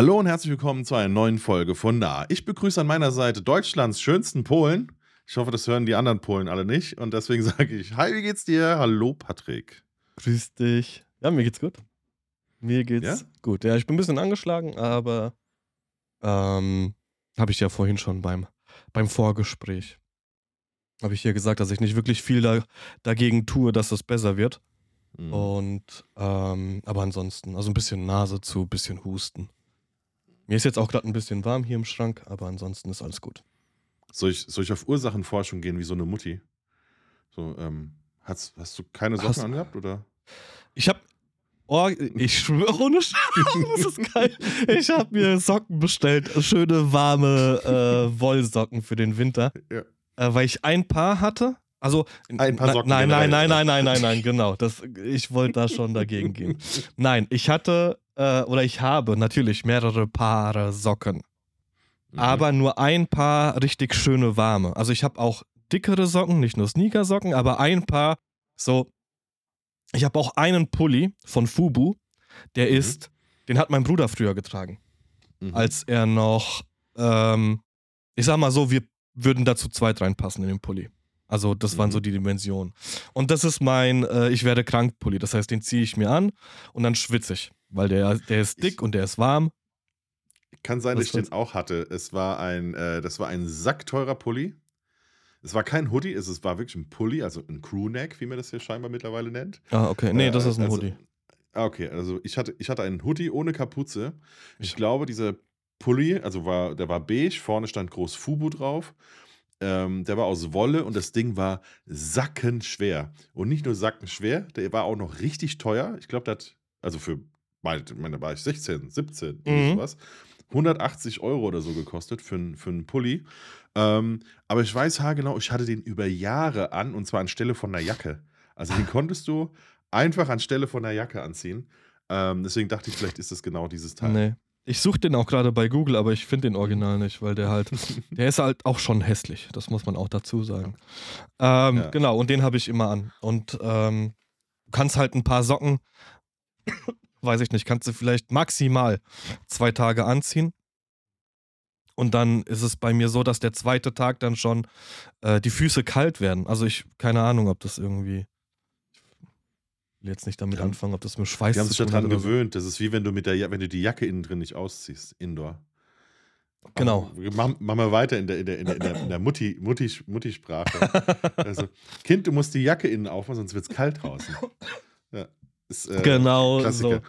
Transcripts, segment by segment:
Hallo und herzlich willkommen zu einer neuen Folge von Da. Ich begrüße an meiner Seite Deutschlands schönsten Polen. Ich hoffe, das hören die anderen Polen alle nicht. Und deswegen sage ich, hi, wie geht's dir? Hallo, Patrick. Grüß dich. Ja, mir geht's gut. Mir geht's Ja? gut. Ja, ich bin ein bisschen angeschlagen, aber ähm, habe ich ja vorhin schon beim, beim Vorgespräch. Habe ich hier gesagt, dass ich nicht wirklich viel da, dagegen tue, dass es besser wird. Mhm. Und ähm, aber ansonsten, also ein bisschen Nase zu, ein bisschen Husten. Mir ist jetzt auch gerade ein bisschen warm hier im Schrank, aber ansonsten ist alles gut. Soll, ich, soll ich auf Ursachenforschung gehen wie so eine Mutti? So, ähm, hast, hast du keine Socken Hast- angehabt oder? Ich habe Oh, ich schwöre ohne Scheiß, das ist geil. Ich habe mir Socken bestellt, schöne warme äh, Wollsocken für den Winter, Ja. äh, weil ich ein Paar hatte. Also Ein Paar Socken Nein, nein, nein, nein, nein, nein, nein, genau. Das, ich wollte da schon dagegen gehen. Nein, ich hatte äh, oder ich habe natürlich mehrere Paare Socken, Mhm. aber nur ein Paar richtig schöne warme. Also ich habe auch dickere Socken, nicht nur Sneakersocken, aber ein Paar so. Ich habe auch einen Pulli von Fubu, der Mhm. ist, den hat mein Bruder früher getragen, Mhm. als er noch, ähm, ich sag mal so, wir würden da zu zweit reinpassen in den Pulli. Also das waren Mhm. so die Dimensionen. Und das ist mein äh, Ich werde krank Pulli. Das heißt, den ziehe ich mir an und dann schwitze ich, weil der, der ist dick Ich- und der ist warm. Kann sein, Was dass ich den sonst? auch hatte. Es war ein, äh, das war ein sackteurer Pulli. Es war kein Hoodie, es, es war wirklich ein Pulli, also ein Crewneck, wie man das hier scheinbar mittlerweile nennt. Ah, okay. Nee, Äh, das ist ein also- Hoodie. Ah, okay, also ich hatte, ich hatte einen Hoodie ohne Kapuze. Ich Ich- glaube, dieser Pulli, also war, der war beige, vorne stand groß Fubu drauf. Ähm, der war aus Wolle und das Ding war sackenschwer. Und nicht nur sackenschwer, der war auch noch richtig teuer. Ich glaube, der hat, also für, meine, war ich 16, 17, irgendwie Mhm. sowas. 180 Euro oder so gekostet für, für einen Pulli. Ähm, aber ich weiß haargenau, ich hatte den über Jahre an und zwar anstelle von einer Jacke. Also den konntest du einfach anstelle von einer Jacke anziehen. Ähm, deswegen dachte ich, vielleicht ist das genau dieses Teil. Nee. Ich suche den auch gerade bei Google, aber ich finde den Original nicht, weil der halt, der ist halt auch schon hässlich. Das muss man auch dazu sagen. Ähm, Ja. Genau, und den habe ich immer an. Und ähm, du kannst halt ein paar Socken, weiß ich nicht, kannst du vielleicht maximal zwei Tage anziehen. Und dann ist es bei mir so, dass der zweite Tag dann schon äh, die Füße kalt werden. Also ich, keine Ahnung, ob das irgendwie. Ich will jetzt nicht damit Die haben- anfangen, ob das mit Schweiß Die haben zu sich tun daran hat oder so. gewöhnt. Das ist wie wenn du mit der ja wenn du die Jacke innen drin nicht ausziehst, indoor. Genau. Machen machen wir weiter in der, in der, in der, in der, in der Mutti, Mutti, Mutti-Sprache. also, kind, du musst die Jacke innen aufmachen, sonst wird es kalt draußen. Ist, äh, Genau Klassiker. so.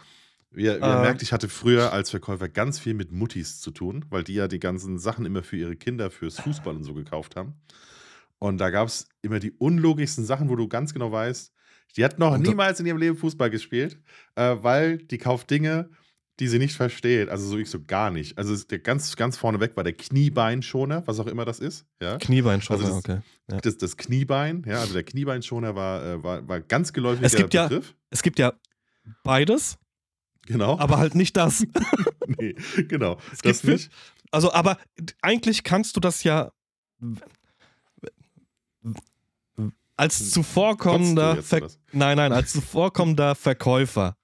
Wie ihr, wie ihr Ähm. merkt, ich hatte früher als Verkäufer ganz viel mit Muttis zu tun, weil die ja die ganzen Sachen immer für ihre Kinder, fürs Fußball und so gekauft haben. Und da gab es immer die unlogischsten Sachen, wo du ganz genau weißt, die hat noch Und niemals in ihrem Leben Fußball gespielt, äh, weil die kauft Dinge, die sie nicht versteht. Also so ich so gar nicht. Also der ganz, ganz vorneweg war der Kniebeinschoner, was auch immer das ist. Ja? Kniebeinschoner, Also das- okay. Ja. Das, das Kniebein, ja, also der Kniebeinschoner war, äh, war, war ganz geläufiger Es gibt ja- Begriff. Es gibt ja beides, Genau. aber halt nicht das. nee, genau. Es das gibt nicht. Also, aber eigentlich kannst du das ja als Kotzt zuvorkommender Ver? Nein, nein, als zuvorkommender Verkäufer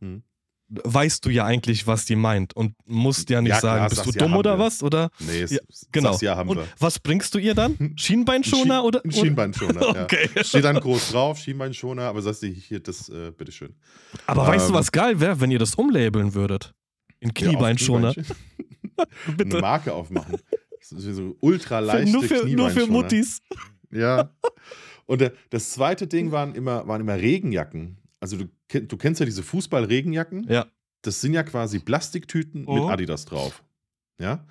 Hm. Weißt du ja eigentlich, was die meint und musst ja nicht Ja, klar, sagen, bist du ja, dumm oder wir. was? Oder Nee, Ja, genau. ja, haben und wir. was bringst du ihr dann? Schienbeinschoner oder? Ein Schienbeinschoner, ja. Okay. Steht dann groß drauf, Schienbeinschoner, aber sagst du hier, das, äh, bitteschön. Aber weißt du, Ähm, was geil wäre, wenn ihr das umlabeln würdet? In Ja, Kniebeinschoner. Kniebeinchen. Eine Bitte. Marke aufmachen. Das ist so ultra leichte nur, für, nur für. Muttis. Ja. Und der, das zweite Ding waren immer, waren immer Regenjacken. Also du, du kennst ja diese Fußball-Regenjacken. Ja. Das sind ja quasi Plastiktüten mit Mhm. Adidas drauf. Ja.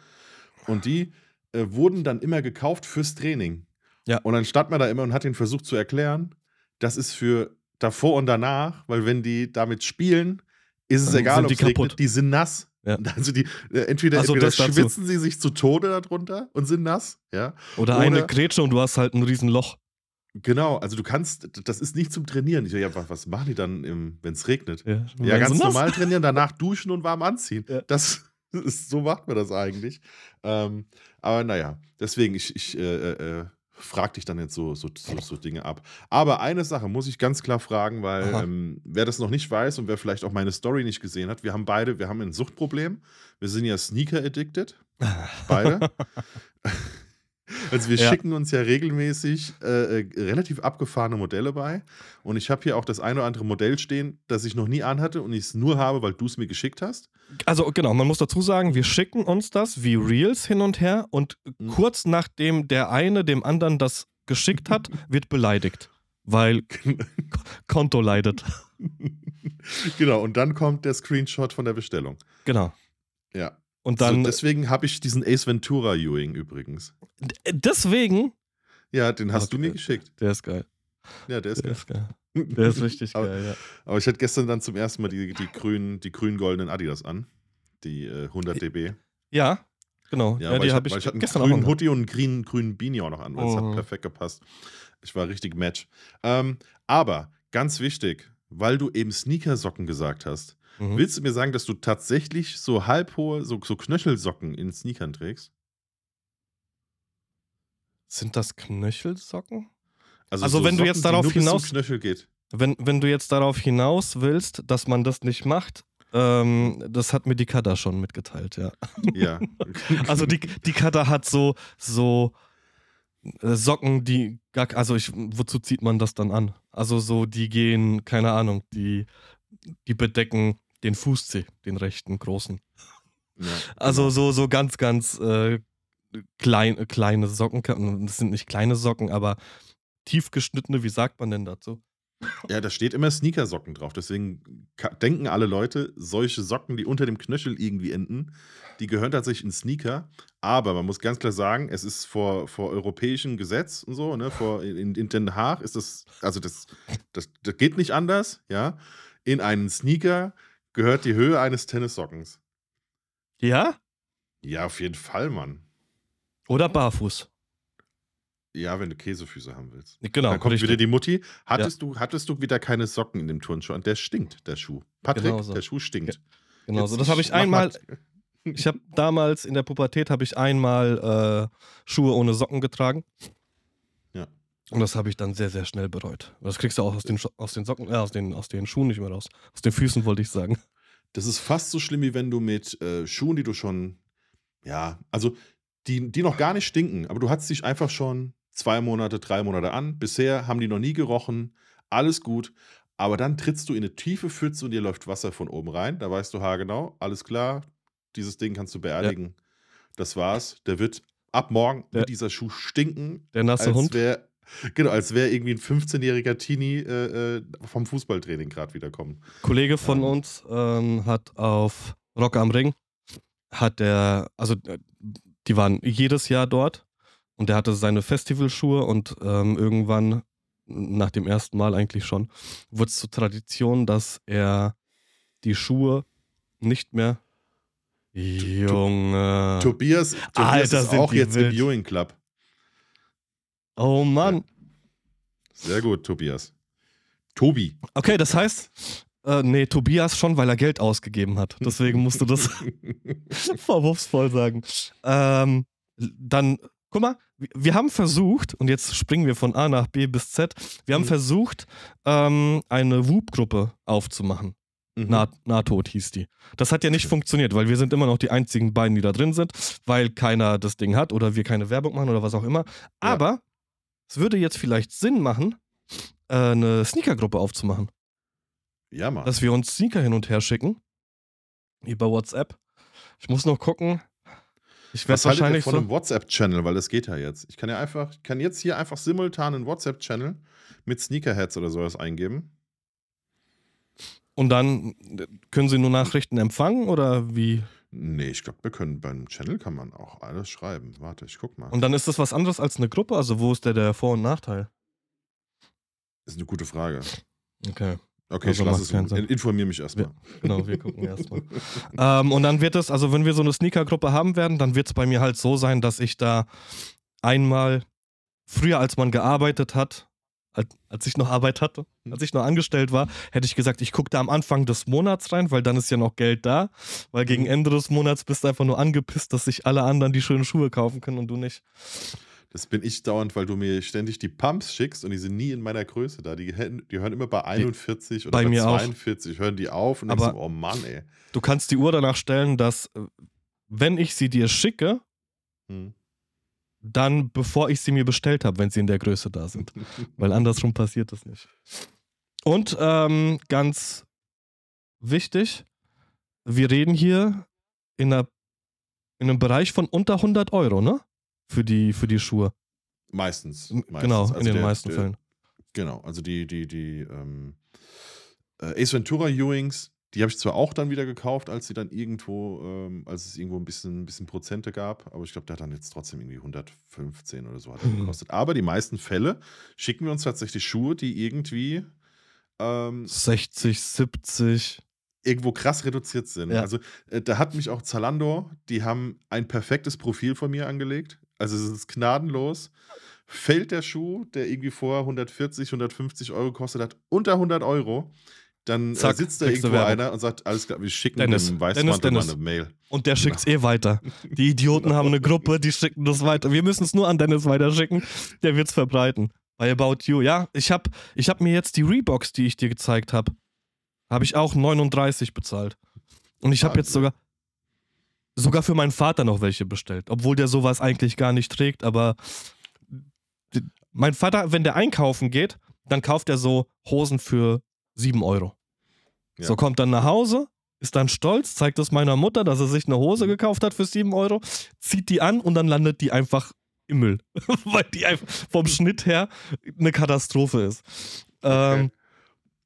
Und die äh, wurden dann immer gekauft fürs Training. Ja. Und dann stand man da immer und hat den versucht zu erklären, das ist für davor und danach, weil wenn die damit spielen, ist es Dann egal, ob die regnet, kaputt. die sind nass. Ja. Also die, äh, entweder, Also entweder das dazu. schwitzen sie sich zu Tode darunter und sind nass, ja. Oder, Oder- eine Grätsche und du hast halt ein Riesenloch. Genau, also du kannst, das ist nicht zum Trainieren. Ich so, ja, was, was machen die dann, wenn es regnet? Ja, Ja, ganz normal trainieren, danach duschen und warm anziehen. Ja. Das ist, so macht man das eigentlich. Ähm, aber naja, deswegen, ich, ich äh, äh, frag dich dann jetzt so, so, so, so Dinge ab. Aber eine Sache muss ich ganz klar fragen, weil ähm, wer das noch nicht weiß und wer vielleicht auch meine Story nicht gesehen hat, wir haben beide, wir haben ein Suchtproblem. Wir sind ja Sneaker-addicted, beide. Also wir Ja. schicken uns ja regelmäßig äh, äh, relativ abgefahrene Modelle bei. Und ich habe hier auch das eine oder andere Modell stehen, das ich noch nie anhatte und ich es nur habe, weil du es mir geschickt hast. Also genau, man muss dazu sagen, wir schicken uns das wie Reels hin und her und Mhm. kurz nachdem der eine dem anderen das geschickt hat, wird beleidigt, weil Konto leidet. genau, und dann kommt der Screenshot von der Bestellung. Genau. Ja. Und dann deswegen habe ich diesen Ace Ventura Ewing übrigens. deswegen, Ja, den hast du Okay. mir geschickt. der ist geil. Ja, der ist Der geil. ist geil. Der ist richtig Aber- geil, ja. Aber ich hatte gestern dann zum ersten Mal die, die grünen, die grün-goldenen Adidas an. Die äh, 100 dB. Ja, genau. Ja, weil die ich, habe ich ich hatte einen gestern auch grünen. Hoodie und einen grünen, grünen Beanie auch noch an. Das Mhm. hat perfekt gepasst. Ich war richtig Match. Ähm, aber ganz wichtig, weil du eben Sneakersocken gesagt hast, Mhm. willst du mir sagen, dass du tatsächlich so halbhohe, so, so Knöchelsocken in Sneakern trägst? Sind das Knöchelsocken? Also, Also wenn du jetzt darauf hinaus- Knöchel geht. Wenn, wenn du jetzt darauf hinaus willst, dass man das nicht macht, ähm, das hat mir die Kada schon mitgeteilt, ja. Ja. Also die, die Kada hat so, so äh, Socken, die gar, also ich, wozu zieht man das dann an? Also so, die gehen, keine Ahnung, die, die bedecken den Fußzeh, den rechten, großen. ja, Also genau. so, so ganz, ganz äh, klein, äh, kleine Socken. Das sind nicht kleine Socken, aber tief geschnittene, wie sagt man denn dazu? Ja, da steht immer Sneakersocken drauf. Deswegen denken alle Leute, solche Socken, die unter dem Knöchel irgendwie enden, die gehören tatsächlich in Sneaker. Aber man muss ganz klar sagen, es ist vor, vor europäischem Gesetz und so, ne, vor, in, in Den Haag ist das, also das, das, das geht nicht anders, ja. In einen Sneaker gehört die Höhe eines Tennissockens. Ja? Ja, auf jeden Fall, Mann. Oder barfuß. Ja, wenn du Käsefüße haben willst. Genau. Dann kommt richtig. wieder die Mutti. Hattest, du, hattest du wieder keine Socken in dem Turnschuh? Und der stinkt, der Schuh. Patrick, Genau so. der Schuh stinkt. Genau, Jetzt so das habe ich einmal, mal- ich habe damals in der Pubertät habe ich einmal äh, Schuhe ohne Socken getragen. Ja. Und das habe ich dann sehr, sehr schnell bereut. Das kriegst du auch aus den, aus den Socken, äh, aus den, aus den Schuhen nicht mehr raus. Aus den Füßen wollte ich sagen. Das ist fast so schlimm, wie wenn du mit äh, Schuhen, die du schon, ja, also die, die noch gar nicht stinken, aber du hattest dich einfach schon zwei Monate, drei Monate an. Bisher haben die noch nie gerochen. Alles gut. Aber dann trittst du in eine tiefe Pfütze und dir läuft Wasser von oben rein. Da weißt du haargenau, alles klar, dieses Ding kannst du beerdigen. Das war's. Der wird ab morgen Der- wird dieser Schuh stinken, Der nasse als Hund. wäre genau, als wäre irgendwie ein 15-jähriger Teenie äh, äh, vom Fußballtraining gerade wiederkommen. Kollege von Ja. uns ähm, hat auf Rock am Ring, hat der, also äh, die waren jedes Jahr dort und der hatte seine Festivalschuhe und ähm, irgendwann, nach dem ersten Mal eigentlich schon, wurde es zur Tradition, dass er die Schuhe nicht mehr. Junge. Tobias, Tobias Alter, ist sind auch jetzt wild. im Viewing Club. Oh Mann. Sehr gut, Tobias. Tobi. Okay, das heißt, äh, nee, Tobias schon, weil er Geld ausgegeben hat. Deswegen musst du das vorwurfsvoll sagen. Ähm, dann, guck mal, wir- haben versucht, und jetzt springen wir von A nach B bis Z, wir haben Mhm. versucht, ähm, eine Whoop-Gruppe aufzumachen. Mhm. Nah, Nahtod hieß die. Das hat ja nicht funktioniert, weil wir sind immer noch die einzigen beiden, die da drin sind, weil keiner das Ding hat oder wir keine Werbung machen oder was auch immer. Aber es würde jetzt vielleicht Sinn machen, äh, eine Sneaker-Gruppe aufzumachen ja, Mann. dass wir uns Sneaker hin und her schicken. Über WhatsApp. Ich muss noch gucken. Ich werde wahrscheinlich von so. einem WhatsApp-Channel, weil das geht ja jetzt. Ich kann ja einfach, ich kann jetzt hier einfach simultan einen WhatsApp-Channel mit Sneakerheads oder sowas eingeben. Und dann äh, können Sie nur Nachrichten empfangen oder wie? Nee, ich glaube, wir können beim Channel kann man auch alles schreiben. Warte, ich guck mal. Und dann ist das was anderes als eine Gruppe? Also wo ist der, der Vor- und Nachteil? ist eine gute Frage. Okay, Okay, Also ich lasse es. Sinn. Informiere mich erstmal. genau, wir gucken erstmal. ähm, und dann wird es, also wenn wir so eine Sneaker-Gruppe haben werden, dann wird es bei mir halt so sein, dass ich da einmal früher, als man gearbeitet hat, als, ich noch Arbeit hatte, als ich noch angestellt war, hätte ich gesagt, ich gucke da am Anfang des Monats rein, weil dann ist ja noch Geld da. Weil gegen Mhm. Ende des Monats bist du einfach nur angepisst, dass sich alle anderen die schönen Schuhe kaufen können und du nicht. Das bin ich dauernd, weil du mir ständig die Pumps schickst und die sind nie in meiner Größe da. Die, die hören immer bei 41 oder bei bei, mir auch. 42, hören die auf und Aber- denkst so, oh Mann, ey. Du kannst die Uhr danach stellen, dass, äh, wenn ich sie dir schicke, Hm. Dann bevor ich sie mir bestellt habe, wenn sie in der Größe da sind. Weil andersrum passiert das nicht. Und ähm, ganz wichtig, wir reden hier in, einer, in einem Bereich von unter 100 Euro, ne? Für die, für die Schuhe. Meistens. meistens. Genau, Also in den der- meisten der, Fällen. Genau, also die, die, die ähm, äh, Ace Ventura Ewings, die habe ich zwar auch dann wieder gekauft, als sie dann irgendwo, ähm, als es irgendwo ein bisschen, ein bisschen Prozente gab, aber ich glaube, der hat dann jetzt trotzdem irgendwie 115 oder so hat er Mhm. gekostet. Aber die meisten Fälle schicken wir uns tatsächlich Schuhe, die irgendwie ähm, 60, 70. irgendwo krass reduziert sind. Ja. Also äh, da hat mich auch Zalando, die haben ein perfektes Profil von mir angelegt. Also es ist gnadenlos. Fällt der Schuh, der irgendwie vorher 140, 150 Euro gekostet hat, unter 100 Euro, dann äh, Zack, sitzt da irgendwo einer und sagt, alles klar, wir schicken Dennis, dem Dennis, Weißmantel mal Dennis. eine Mail. Und der schickt's eh weiter. Die Idioten haben eine Gruppe, die schicken das weiter. Wir müssen es nur an Dennis weiterschicken. Der wird's verbreiten. Bei About You. Ja, ich habe ich hab mir jetzt die Reeboks, die ich dir gezeigt habe, habe ich auch 39 bezahlt. Und ich habe jetzt sogar sogar für meinen Vater noch welche bestellt, obwohl der sowas eigentlich gar nicht trägt, aber mein Vater, wenn der einkaufen geht, dann kauft er so Hosen für 7 Euro. Ja. So kommt dann nach Hause, ist dann stolz, zeigt es meiner Mutter, dass er sich eine Hose gekauft hat für 7 Euro, zieht die an und dann landet die einfach im Müll. Weil die einfach vom Schnitt her eine Katastrophe ist. Ähm,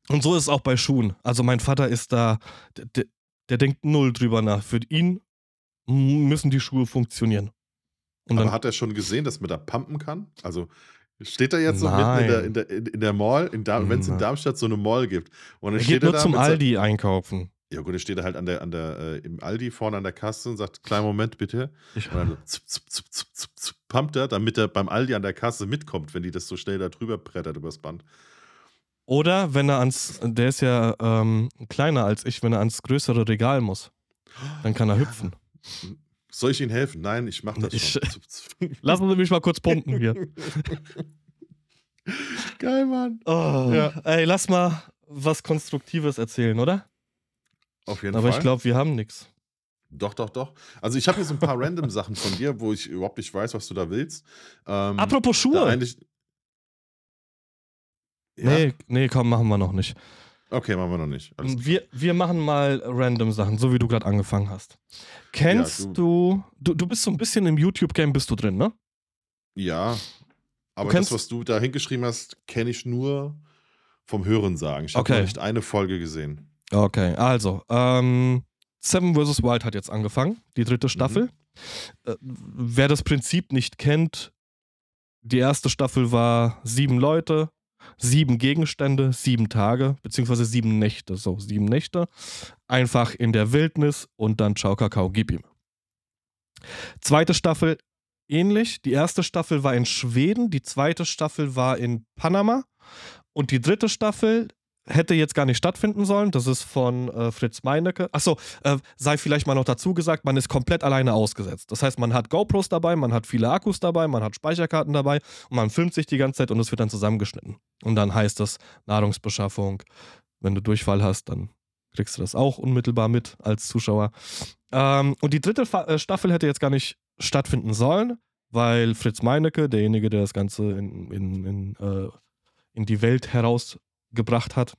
und so ist es auch bei Schuhen. Also mein Vater ist da, der, der, denkt null drüber nach. Für ihn müssen die Schuhe funktionieren. Und Aber dann, hat er schon gesehen, dass man da pumpen kann? Also steht er jetzt so mitten in der, in der, in, der Mall, wenn es in. Darmstadt so eine Mall gibt. Und dann er geht nur da zum Aldi einkaufen. Ja gut, dann steht er halt an der, an der, äh, im Aldi vorne an der Kasse und sagt, kleinen Moment bitte. Ich, Und dann zup, zup, zup, zup, zup, zup, pumpt er, damit er beim Aldi an der Kasse mitkommt, wenn die das so schnell da drüber brettert übers Band. Oder wenn er ans, der ist ja ähm, kleiner als ich, wenn er ans größere Regal muss, dann kann er hüpfen. Soll ich Ihnen helfen? Nein, ich mach das Ich-. Lassen Sie mich mal kurz pumpen hier. Geil, Mann. Oh, Ja. Ey, lass mal was Konstruktives erzählen, oder? Auf jeden Aber Fall. ich glaube, wir haben nichts. Doch, doch, doch. Also ich habe hier so ein paar random Sachen von dir, wo ich überhaupt nicht weiß, was du da willst. Ähm, Apropos Schuhe. eigentlich. Ja? Nee, nee, komm, machen wir noch nicht. Okay, machen wir noch nicht. Wir, wir machen mal random Sachen, so wie du gerade angefangen hast. Kennst Ja, du, du, du bist so ein bisschen im YouTube-Game, bist du drin, ne? Ja, aber kennst- das, was du da hingeschrieben hast, kenne ich nur vom Hören sagen. Ich habe Okay. noch nicht eine Folge gesehen. Okay, also, ähm, Seven vs. Wild hat jetzt angefangen, die dritte Mhm. Staffel. Äh, wer das Prinzip nicht kennt, die erste Staffel war sieben Leute, sieben Gegenstände, sieben Tage, beziehungsweise sieben Nächte, so, sieben Nächte. Einfach in der Wildnis und dann Ciao Kakao, gib ihm. Zweite Staffel ähnlich. Die erste Staffel war in Schweden, die zweite Staffel war in Panama und die dritte Staffel hätte jetzt gar nicht stattfinden sollen. Das ist von äh, Fritz Meinecke. Achso, äh, sei vielleicht mal noch dazu gesagt, man ist komplett alleine ausgesetzt. Das heißt, man hat GoPros dabei, man hat viele Akkus dabei, man hat Speicherkarten dabei und man filmt sich die ganze Zeit und es wird dann zusammengeschnitten. Und dann heißt das Nahrungsbeschaffung. Wenn du Durchfall hast, dann kriegst du das auch unmittelbar mit als Zuschauer. Ähm, und die dritte Fa äh, Staffel hätte jetzt gar nicht stattfinden sollen, weil Fritz Meinecke, derjenige, der das Ganze in, in, in, äh, in die Welt herausgebracht hat,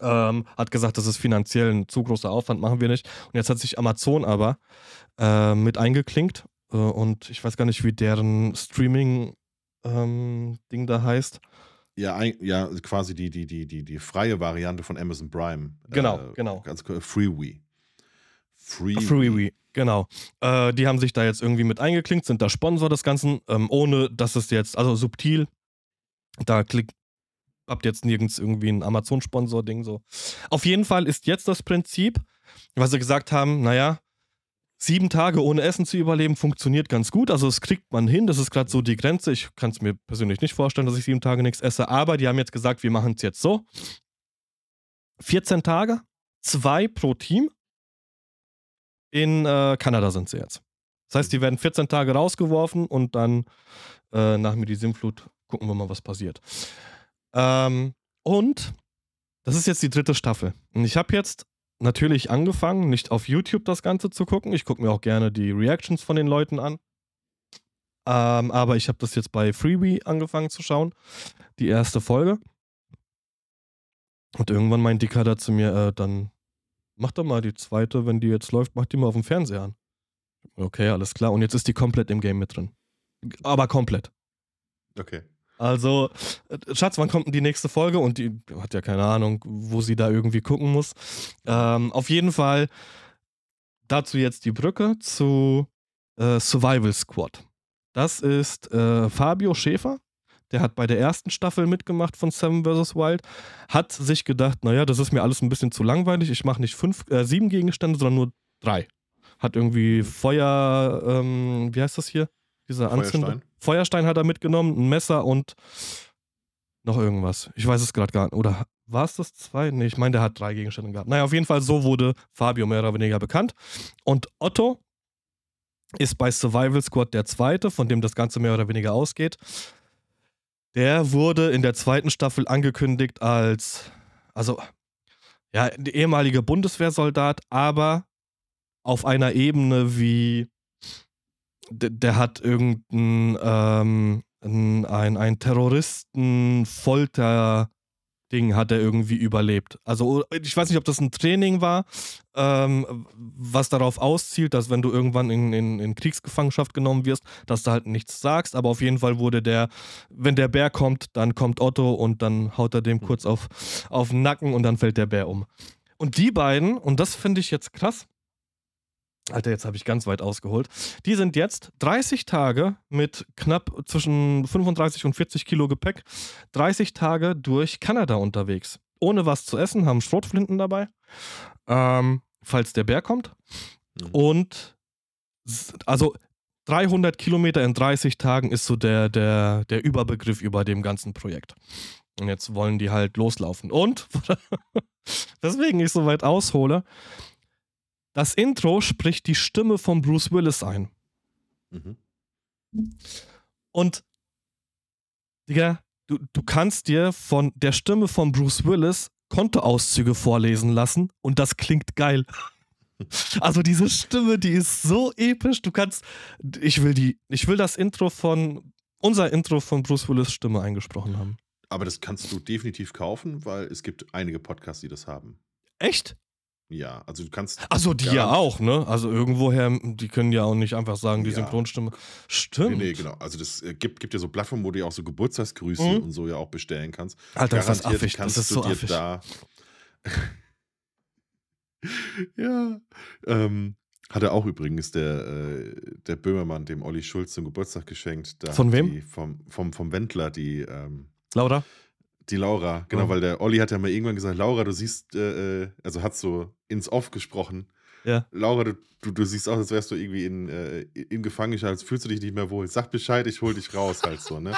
ähm, hat gesagt, das ist finanziell ein zu großer Aufwand, machen wir nicht. Und jetzt hat sich Amazon aber äh, mit eingeklinkt äh, und ich weiß gar nicht, wie deren Streaming-Ding da heißt. Ja, ein, ja quasi die, die, die, die, die freie Variante von Amazon Prime. Genau, Äh, genau. Ganz Freewee. Freewee. Freewee, genau. Äh, die haben sich da jetzt irgendwie mit eingeklinkt, sind da Sponsor des Ganzen, ähm, ohne dass es jetzt, also subtil, da klickt, habt jetzt nirgends irgendwie ein Amazon-Sponsor-Ding so. Auf jeden Fall ist jetzt das Prinzip, weil sie gesagt haben, naja, sieben Tage ohne Essen zu überleben funktioniert ganz gut. Also das kriegt man hin, das ist gerade so die Grenze. Ich kann es mir persönlich nicht vorstellen, dass ich sieben Tage nichts esse, aber die haben jetzt gesagt, wir machen es jetzt so. 14 Tage, zwei pro Team. In äh, Kanada sind sie jetzt. Das heißt, die werden 14 Tage rausgeworfen und dann äh, nach Sinnflut gucken wir mal, was passiert. Ähm, und das ist jetzt die dritte Staffel. Und ich habe jetzt natürlich angefangen, nicht auf YouTube das Ganze zu gucken. Ich gucke mir auch gerne die Reactions von den Leuten an. Ähm, aber ich habe das jetzt bei Freebie angefangen zu schauen, die erste Folge. Und irgendwann meint die Kader zu mir, äh, dann mach doch mal die zweite, wenn die jetzt läuft, mach die mal auf dem Fernseher an. Okay, alles klar. Und jetzt ist die komplett im Game mit drin. Aber komplett. Okay. Also, äh, Schatz, wann kommt denn die nächste Folge? Und die hat ja keine Ahnung, wo sie da irgendwie gucken muss. Ähm, auf jeden Fall dazu jetzt die Brücke zu äh, Survival Squad. Das ist äh, Fabio Schäfer. Der hat bei der ersten Staffel mitgemacht von Seven vs. Wild. Hat sich gedacht, naja, das ist mir alles ein bisschen zu langweilig. Ich mache nicht fünf, äh, sieben Gegenstände, sondern nur drei. Hat irgendwie Feuer, ähm, wie heißt das hier? Dieser Anzünder. Feuerstein. Feuerstein hat er mitgenommen, ein Messer und noch irgendwas. Ich weiß es gerade gar nicht. Oder war es das zwei? Nee, ich meine, der hat drei Gegenstände gehabt. Naja, auf jeden Fall, so wurde Fabio mehr oder weniger bekannt. Und Otto ist bei Survival Squad der zweite, von dem das Ganze mehr oder weniger ausgeht. Der wurde in der zweiten Staffel angekündigt als, also, ja, ehemaliger Bundeswehrsoldat, aber auf einer Ebene wie der, der hat irgendein ähm, ein, ein, ein Terroristen-Folter-Ding hat er irgendwie überlebt. Also ich weiß nicht, ob das ein Training war, ähm, was darauf auszielt, dass wenn du irgendwann in, in, in Kriegsgefangenschaft genommen wirst, dass du halt nichts sagst. Aber auf jeden Fall wurde der, wenn der Bär kommt, dann kommt Otto und dann haut er dem kurz auf, auf den Nacken und dann fällt der Bär um. Und die beiden, und das finde ich jetzt krass, Alter, jetzt habe ich ganz weit ausgeholt. Die sind jetzt 30 Tage mit knapp zwischen 35 und 40 Kilo Gepäck, 30 Tage durch Kanada unterwegs. Ohne was zu essen, haben Schrotflinten dabei, ähm, falls der Bär kommt. Mhm. Und also 300 Kilometer in 30 Tagen ist so der, der, der Überbegriff über dem ganzen Projekt. Und jetzt wollen die halt loslaufen. Und, weswegen ich so weit aushole, das Intro spricht die Stimme von Bruce Willis ein. Mhm. Und, Digga, du, du kannst dir von der Stimme von Bruce Willis Kontoauszüge vorlesen lassen und das klingt geil. Also diese Stimme, die ist so episch. Du kannst, ich will die, ich will das Intro von, unser Intro von Bruce Willis Stimme eingesprochen haben. Aber das kannst du definitiv kaufen, weil es gibt einige Podcasts, die das haben. Echt? Ja, also du kannst. Also die ja auch, ne? Also irgendwoher, die können ja auch nicht einfach sagen, die Ja. Synchronstimme. Nee, Stimmt. nee, genau. Also das äh, gibt, gibt ja so Plattformen, wo du ja auch so Geburtstagsgrüße Mhm. und so ja auch bestellen kannst. Alter, ist das Garantiert affig. Das kannst ist du so dir affig. da. ja. Ähm, hat er auch übrigens der, äh, der Böhmermann dem Olli Schulz zum Geburtstag geschenkt. Da Von wem? Die vom, vom, vom Wendler, die, ähm, Laura? Die Laura. Genau, Ja. weil der Olli hat ja mal irgendwann gesagt, Laura, du siehst, äh, äh, also hat so ins Off gesprochen. Ja. Laura, du, du, du siehst aus, als wärst du irgendwie in, äh, in Gefangenschaft, als fühlst du dich nicht mehr wohl. Sag Bescheid, ich hol dich raus, halt so, ne?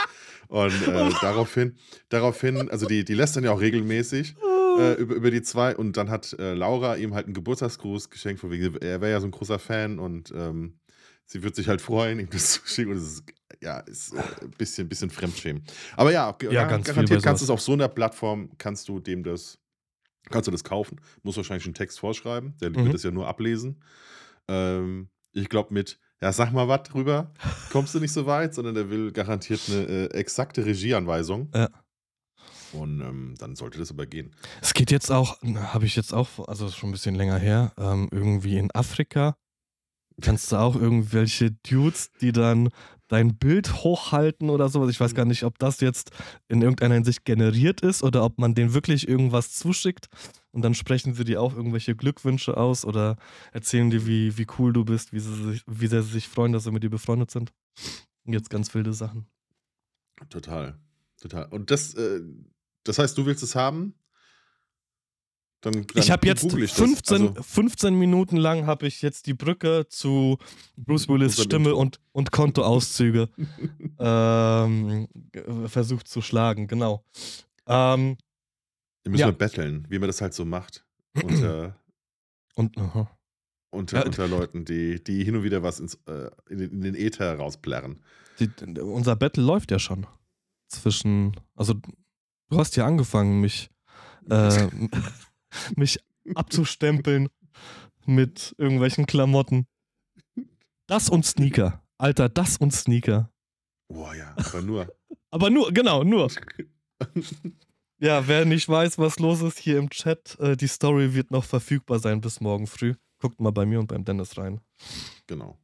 Und äh, daraufhin, daraufhin, also die, die lässt dann ja auch regelmäßig äh, über, über die zwei und dann hat äh, Laura ihm halt einen Geburtstagsgruß geschenkt, von wegen, er wäre ja so ein großer Fan und ähm, sie wird sich halt freuen, ihm das zu schicken und es ist, ja, ist äh, ein bisschen, bisschen Fremdschämen. Aber ja, Ja, gar- ganz viel garantiert kannst du es auf so einer Plattform, kannst du dem das, kannst du das kaufen, muss wahrscheinlich einen Text vorschreiben, der Mhm. wird das ja nur ablesen. Ähm, ich glaube mit, ja, sag mal was drüber, kommst du nicht so weit, sondern der will garantiert eine äh, exakte Regieanweisung. Ja. Und ähm, dann sollte das aber gehen. Es geht jetzt auch, habe ich jetzt auch, also schon ein bisschen länger her, ähm, irgendwie in Afrika. Kannst du auch irgendwelche Dudes, die dann dein Bild hochhalten oder sowas. Ich weiß gar nicht, ob das jetzt in irgendeiner Hinsicht generiert ist oder ob man denen wirklich irgendwas zuschickt und dann sprechen sie dir auch irgendwelche Glückwünsche aus oder erzählen dir, wie, wie cool du bist, wie, sie sich, wie sehr sie sich freuen, dass sie mit dir befreundet sind. Jetzt ganz wilde Sachen. Total. Total. Und das, äh, das heißt, du willst es haben? Dann, dann ich habe jetzt google ich das. 15, Also, 15 Minuten lang habe ich jetzt die Brücke zu Bruce Willis Stimme und, und Kontoauszüge ähm, versucht zu schlagen, genau. Ähm, wir müssen Ja. mal betteln, wie man das halt so macht. Äh, und aha. unter, Ja. unter Leuten, die, die hin und wieder was ins, äh, in, den, in den Äther rausplärren. Die, unser Battle läuft ja schon. Zwischen. Also, du hast ja angefangen, mich, äh, mich abzustempeln mit irgendwelchen Klamotten. Das und Sneaker. Alter, das und Sneaker. Boah, ja, aber nur. Aber nur, genau, nur. Ja, wer nicht weiß, was los ist hier im Chat, äh, die Story wird noch verfügbar sein bis morgen früh. Guckt mal bei mir und beim Dennis rein. genau.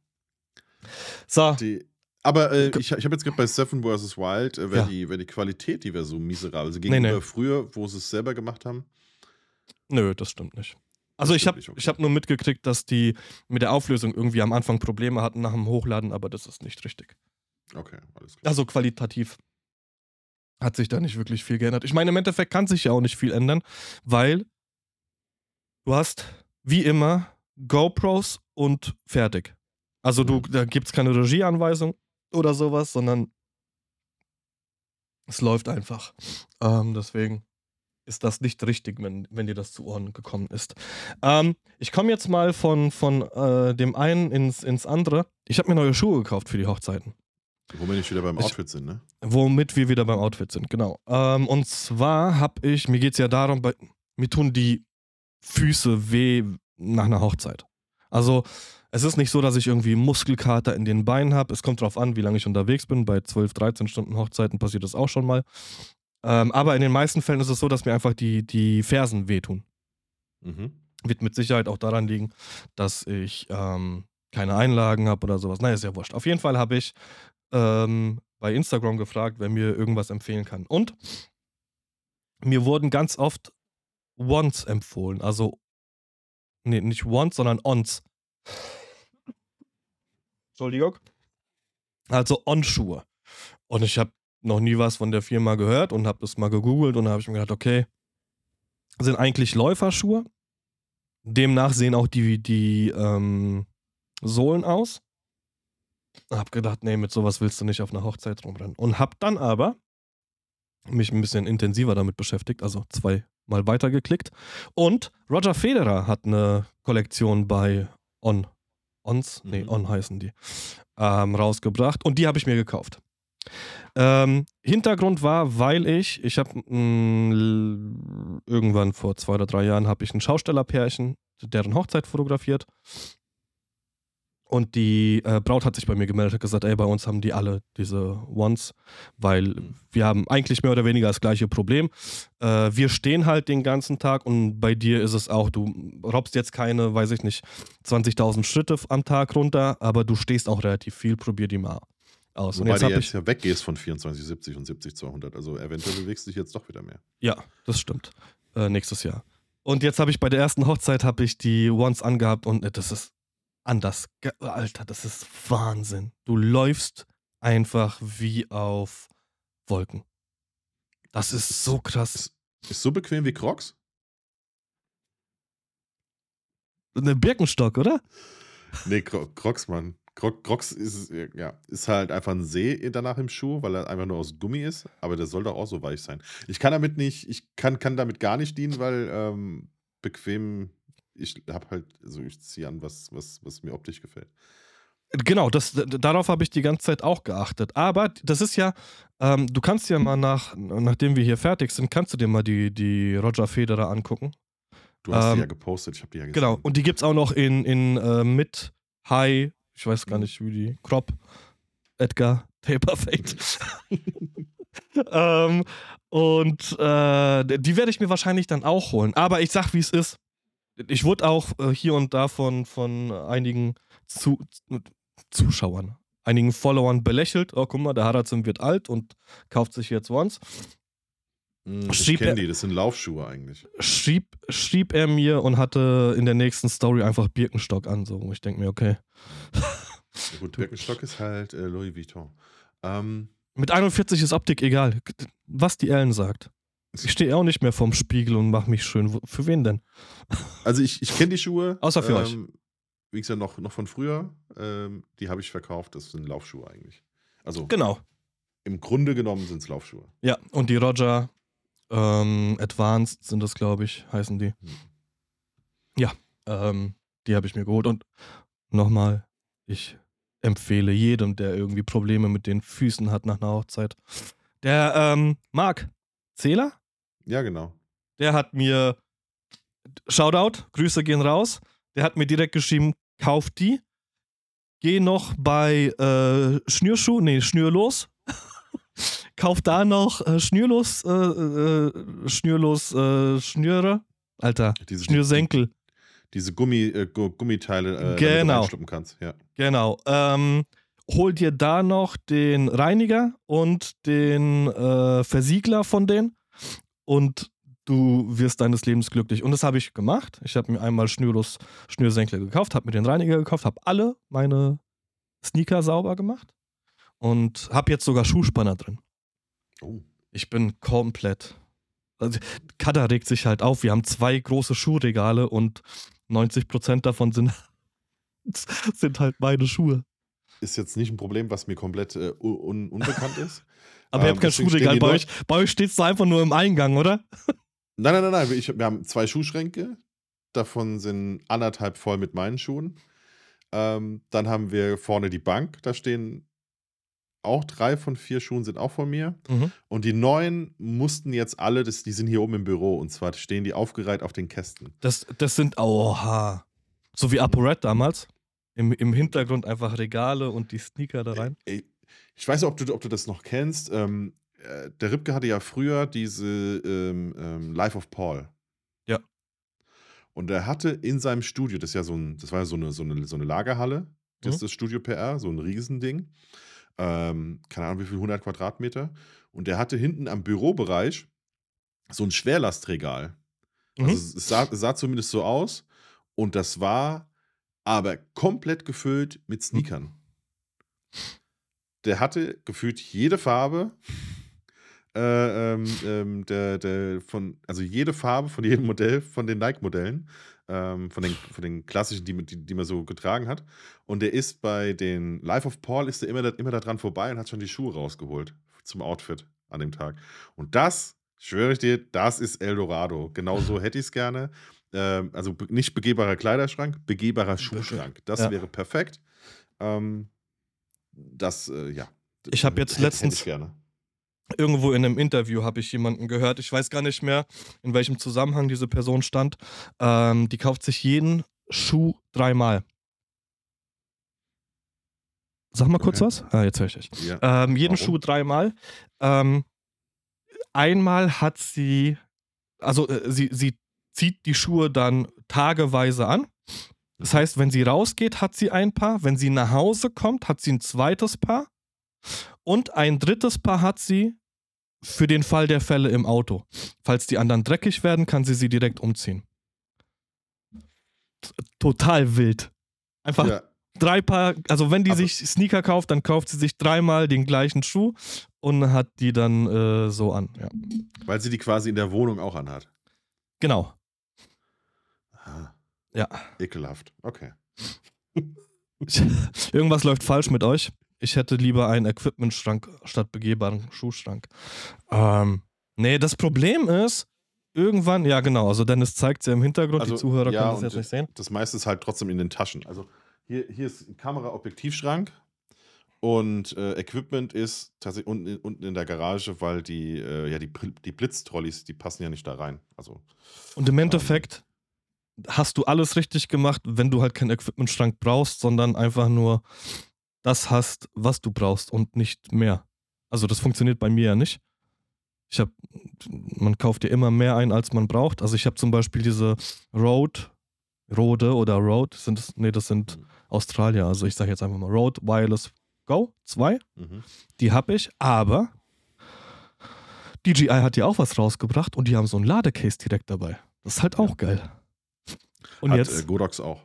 So, Die, aber äh, ich, ich habe jetzt gerade bei Seven vs. Wild, äh, wäre Ja. die, wär die Qualität, die wäre so miserabel. Also Nee, gegenüber nee. früher, wo sie es selber gemacht haben. Nö, das stimmt nicht. Also ich habe okay. ich hab nur mitgekriegt, dass die mit der Auflösung irgendwie am Anfang Probleme hatten nach dem Hochladen, aber das ist nicht richtig. Okay, alles klar. Also qualitativ hat sich da nicht wirklich viel geändert. Ich meine, im Endeffekt kann sich ja auch nicht viel ändern, weil du hast wie immer GoPros und fertig. Also du, Mhm. da gibt es keine Regieanweisung oder sowas, sondern es läuft einfach. Ähm, deswegen ist das nicht richtig, wenn, wenn dir das zu Ohren gekommen ist. Ähm, ich komme jetzt mal von, von äh, dem einen ins, ins andere. Ich habe mir neue Schuhe gekauft für die Hochzeiten. Wo wir nicht wieder beim Ich- Outfit sind, ne? Womit wir wieder beim Outfit sind, genau. Ähm, und zwar habe ich, mir geht es ja darum, bei, mir tun die Füße weh nach einer Hochzeit. Also es ist nicht so, dass ich irgendwie Muskelkater in den Beinen habe. Es kommt darauf an, wie lange ich unterwegs bin. Bei 12, 13 Stunden Hochzeiten passiert das auch schon mal. Ähm, aber in den meisten Fällen ist es so, dass mir einfach die, die Fersen wehtun. Mhm. Wird mit Sicherheit auch daran liegen, dass ich ähm, keine Einlagen habe oder sowas. Naja, ist ja wurscht. Auf jeden Fall habe ich ähm, bei Instagram gefragt, wer mir irgendwas empfehlen kann. Und mir wurden ganz oft Once empfohlen. Also, nee, nicht Once, sondern Ons. Entschuldigung. Also On-Schuhe. Und ich habe noch nie was von der Firma gehört und habe das mal gegoogelt und da habe ich mir gedacht, okay, sind eigentlich Läuferschuhe. Demnach sehen auch die, die ähm, Sohlen aus. Hab gedacht, nee, mit sowas willst du nicht auf einer Hochzeit rumrennen. Und hab dann aber mich ein bisschen intensiver damit beschäftigt, also zweimal weitergeklickt. Und Roger Federer hat eine Kollektion bei On. Ons? Nee, Mhm. On heißen die. Ähm, rausgebracht. Und die habe ich mir gekauft. Ähm, Hintergrund war, weil ich, ich habe irgendwann vor zwei oder drei Jahren habe ich ein Schaustellerpärchen, deren Hochzeit fotografiert. Und die äh, Braut hat sich bei mir gemeldet, hat gesagt, ey, bei uns haben die alle diese Ones, weil wir haben eigentlich mehr oder weniger das gleiche Problem. Äh, wir stehen halt den ganzen Tag und bei dir ist es auch, du robbst jetzt keine, weiß ich nicht, 20.000 Schritte am Tag runter, aber du stehst auch relativ viel, probier die mal aus. Und Wobei jetzt du jetzt ich, ja weggehst von 24, 70 und 70, 200. Also eventuell bewegst du dich jetzt doch wieder mehr. ja, das stimmt, äh, nächstes Jahr. Und jetzt habe ich bei der ersten Hochzeit habe ich die Ones angehabt und äh, das ist anders. Alter, das ist Wahnsinn. Du läufst einfach wie auf Wolken. Das ist so krass. Ist so bequem wie Crocs? Eine Birkenstock, oder? Nee, Cro Crocs, Mann. Cro Crocs ist, ja, ist halt einfach ein See danach im Schuh, weil er einfach nur aus Gummi ist. Aber der soll doch auch so weich sein. Ich kann damit nicht, ich kann, kann damit gar nicht dienen, weil ähm, bequem, ich habe halt, also ich ziehe an, was, was, was mir optisch gefällt. Genau, das, darauf habe ich die ganze Zeit auch geachtet. Aber das ist ja, ähm, du kannst ja mal nach, nachdem wir hier fertig sind, kannst du dir mal die, die Roger Federer angucken. Du hast Ähm, die ja gepostet, ich habe die ja gesehen. Genau, und die gibt es auch noch in, in äh, mit High, ich weiß gar nicht, wie die, Crop, Edgar, Fate. ähm, und äh, die werde ich mir wahrscheinlich dann auch holen. Aber ich sag, wie es ist. Ich wurde auch äh, hier und da von, von einigen Zu Zuschauern, einigen Followern belächelt. Oh, guck mal, der Harazim wird alt und kauft sich jetzt Once. Mm, Ich schrieb kenne er- die, das sind Laufschuhe eigentlich. Schrieb, schrieb er mir und hatte in der nächsten Story einfach Birkenstock an. So. Ich denke mir, okay. Ja, gut, Birkenstock ist halt äh, Louis Vuitton. Ähm, Mit 41 ist Optik egal. Was die Ellen sagt. Ich stehe auch nicht mehr vorm Spiegel und mache mich schön. Für wen denn? Also ich, ich kenne die Schuhe. Außer für euch. ähm, Wie gesagt, noch, noch von früher. Ähm, die habe ich verkauft. Das sind Laufschuhe eigentlich. Also Genau. im Grunde genommen sind es Laufschuhe. Ja, und die Roger ähm, Advanced sind das, glaube ich, heißen die. Hm. Ja, ähm, Die habe ich mir geholt. Und nochmal, ich empfehle jedem, der irgendwie Probleme mit den Füßen hat nach einer Hochzeit. Der ähm, Marc Zähler, Ja, genau. der hat mir Shoutout, Grüße gehen raus. Der hat mir direkt geschrieben, kauf die. Geh noch bei äh, Schnürschuh, nee, Schnürlos. Kauf da noch äh, Schnürlos, äh, äh, Schnürlos, äh, Schnüre. Alter, Diese, Schnürsenkel. diese Gummi, äh, Gu- Gummiteile, äh, Genau. du kannst. Ja. Genau. Ähm, hol dir da noch den Reiniger und den äh, Versiegler von denen und du wirst deines Lebens glücklich. Und das habe ich gemacht. Ich habe mir einmal Schnürlos Schnürsenkel gekauft, habe mir den Reiniger gekauft, habe alle meine Sneaker sauber gemacht und habe jetzt sogar Schuhspanner drin. Oh. Ich bin komplett. Also, Kada regt sich halt auf. Wir haben zwei große Schuhregale und 90% davon sind, sind halt meine Schuhe. Ist jetzt nicht ein Problem, was mir komplett äh, un unbekannt ist. Aber ihr Ähm, habt kein deswegen stehen Schuhregal bei euch. Bei euch steht es einfach nur im Eingang, oder? Nein, nein, nein, nein. Ich, wir haben zwei Schuhschränke. Davon sind anderthalb voll mit meinen Schuhen. Ähm, dann haben wir vorne die Bank. Da stehen auch drei von vier Schuhen sind auch von mir. Mhm. Und die neuen mussten jetzt alle, das, die sind hier oben im Büro. Und zwar stehen die aufgereiht auf den Kästen. Das, das sind, oha. So wie ApoRed damals. Im, Im Hintergrund einfach Regale und die Sneaker da rein. Ey, Ich weiß nicht, ob du, ob du das noch kennst. Ähm, äh, der Ripke hatte ja früher diese ähm, ähm, Life of Paul. Ja. Und er hatte in seinem Studio, das ist ja so ein, das war ja so eine, so eine, so eine Lagerhalle, das Mhm. ist das Studio PR, so ein Riesending. Ähm, keine Ahnung, wie viel, 100 Quadratmeter. Und der hatte hinten am Bürobereich so ein Schwerlastregal. Mhm. Also es sah, es sah zumindest so aus. Und das war aber komplett gefüllt mit Sneakern. Der hatte gefühlt jede Farbe. Äh, ähm, ähm, der, der von, also jede Farbe von jedem Modell von den Nike-Modellen, ähm, von, den, von den klassischen, die, man- die, die man so getragen hat. Und der ist bei den Life of Paul ist er immer, da, immer da dran vorbei und hat schon die Schuhe rausgeholt zum Outfit an dem Tag. Und das, schwöre ich dir, das ist Eldorado. Genau so hätte ich es gerne. Ähm, also nicht begehbarer Kleiderschrank, begehbarer Schuhschrank. Das Ja. wäre perfekt. Ähm, das, äh, ja. Ich hab jetzt letztens-. Irgendwo in einem Interview habe ich jemanden gehört. Ich weiß gar nicht mehr, in welchem Zusammenhang diese Person stand. Ähm, die kauft sich jeden Schuh dreimal. Sag mal kurz Okay. was. Ah, jetzt höre ich dich. Ja. Ähm, jeden Warum? Schuh dreimal. Ähm, einmal hat sie, also äh, sie, sie zieht die Schuhe dann tageweise an. Das heißt, wenn sie rausgeht, hat sie ein Paar. Wenn sie nach Hause kommt, hat sie ein zweites Paar. Und ein drittes Paar hat sie für den Fall der Fälle im Auto. Falls die anderen dreckig werden, kann sie sie direkt umziehen. Total wild. Einfach Ja. drei Paar, also wenn die Aber- sich Sneaker kauft, dann kauft sie sich dreimal den gleichen Schuh und hat die dann äh, so an. Ja. Weil sie die quasi in der Wohnung auch anhat. Genau. Ah, Ja. ekelhaft. Okay. Irgendwas läuft falsch mit euch. Ich hätte lieber einen Equipmentschrank statt begehbaren Schuhschrank. Ähm, nee, das Problem ist, irgendwann, ja genau, also Dennis zeigt es ja im Hintergrund, Also, die Zuhörer ja, können das jetzt nicht sehen. Das meiste ist halt trotzdem in den Taschen. Also hier, hier ist ein Kamera-Objektivschrank und äh, Equipment ist tatsächlich unten, unten in der Garage, weil die, äh, ja, die, die Blitztrolleys, die passen ja nicht da rein. Also, Und im Endeffekt hast du alles richtig gemacht, wenn du halt keinen Equipmentschrank brauchst, sondern einfach nur das hast, was du brauchst und nicht mehr. Also das funktioniert bei mir ja nicht. Ich habe, man kauft ja immer mehr ein, als man braucht. Also ich habe zum Beispiel diese Rode, Rode oder Rode, sind das, nee, das sind Australier. Also ich sage jetzt einfach mal Rode Wireless Go 2. mhm. Die habe ich, aber DJI hat ja auch was rausgebracht und die haben so ein Ladecase direkt dabei. Das ist halt auch geil. Und Hat jetzt? Äh, Godox auch.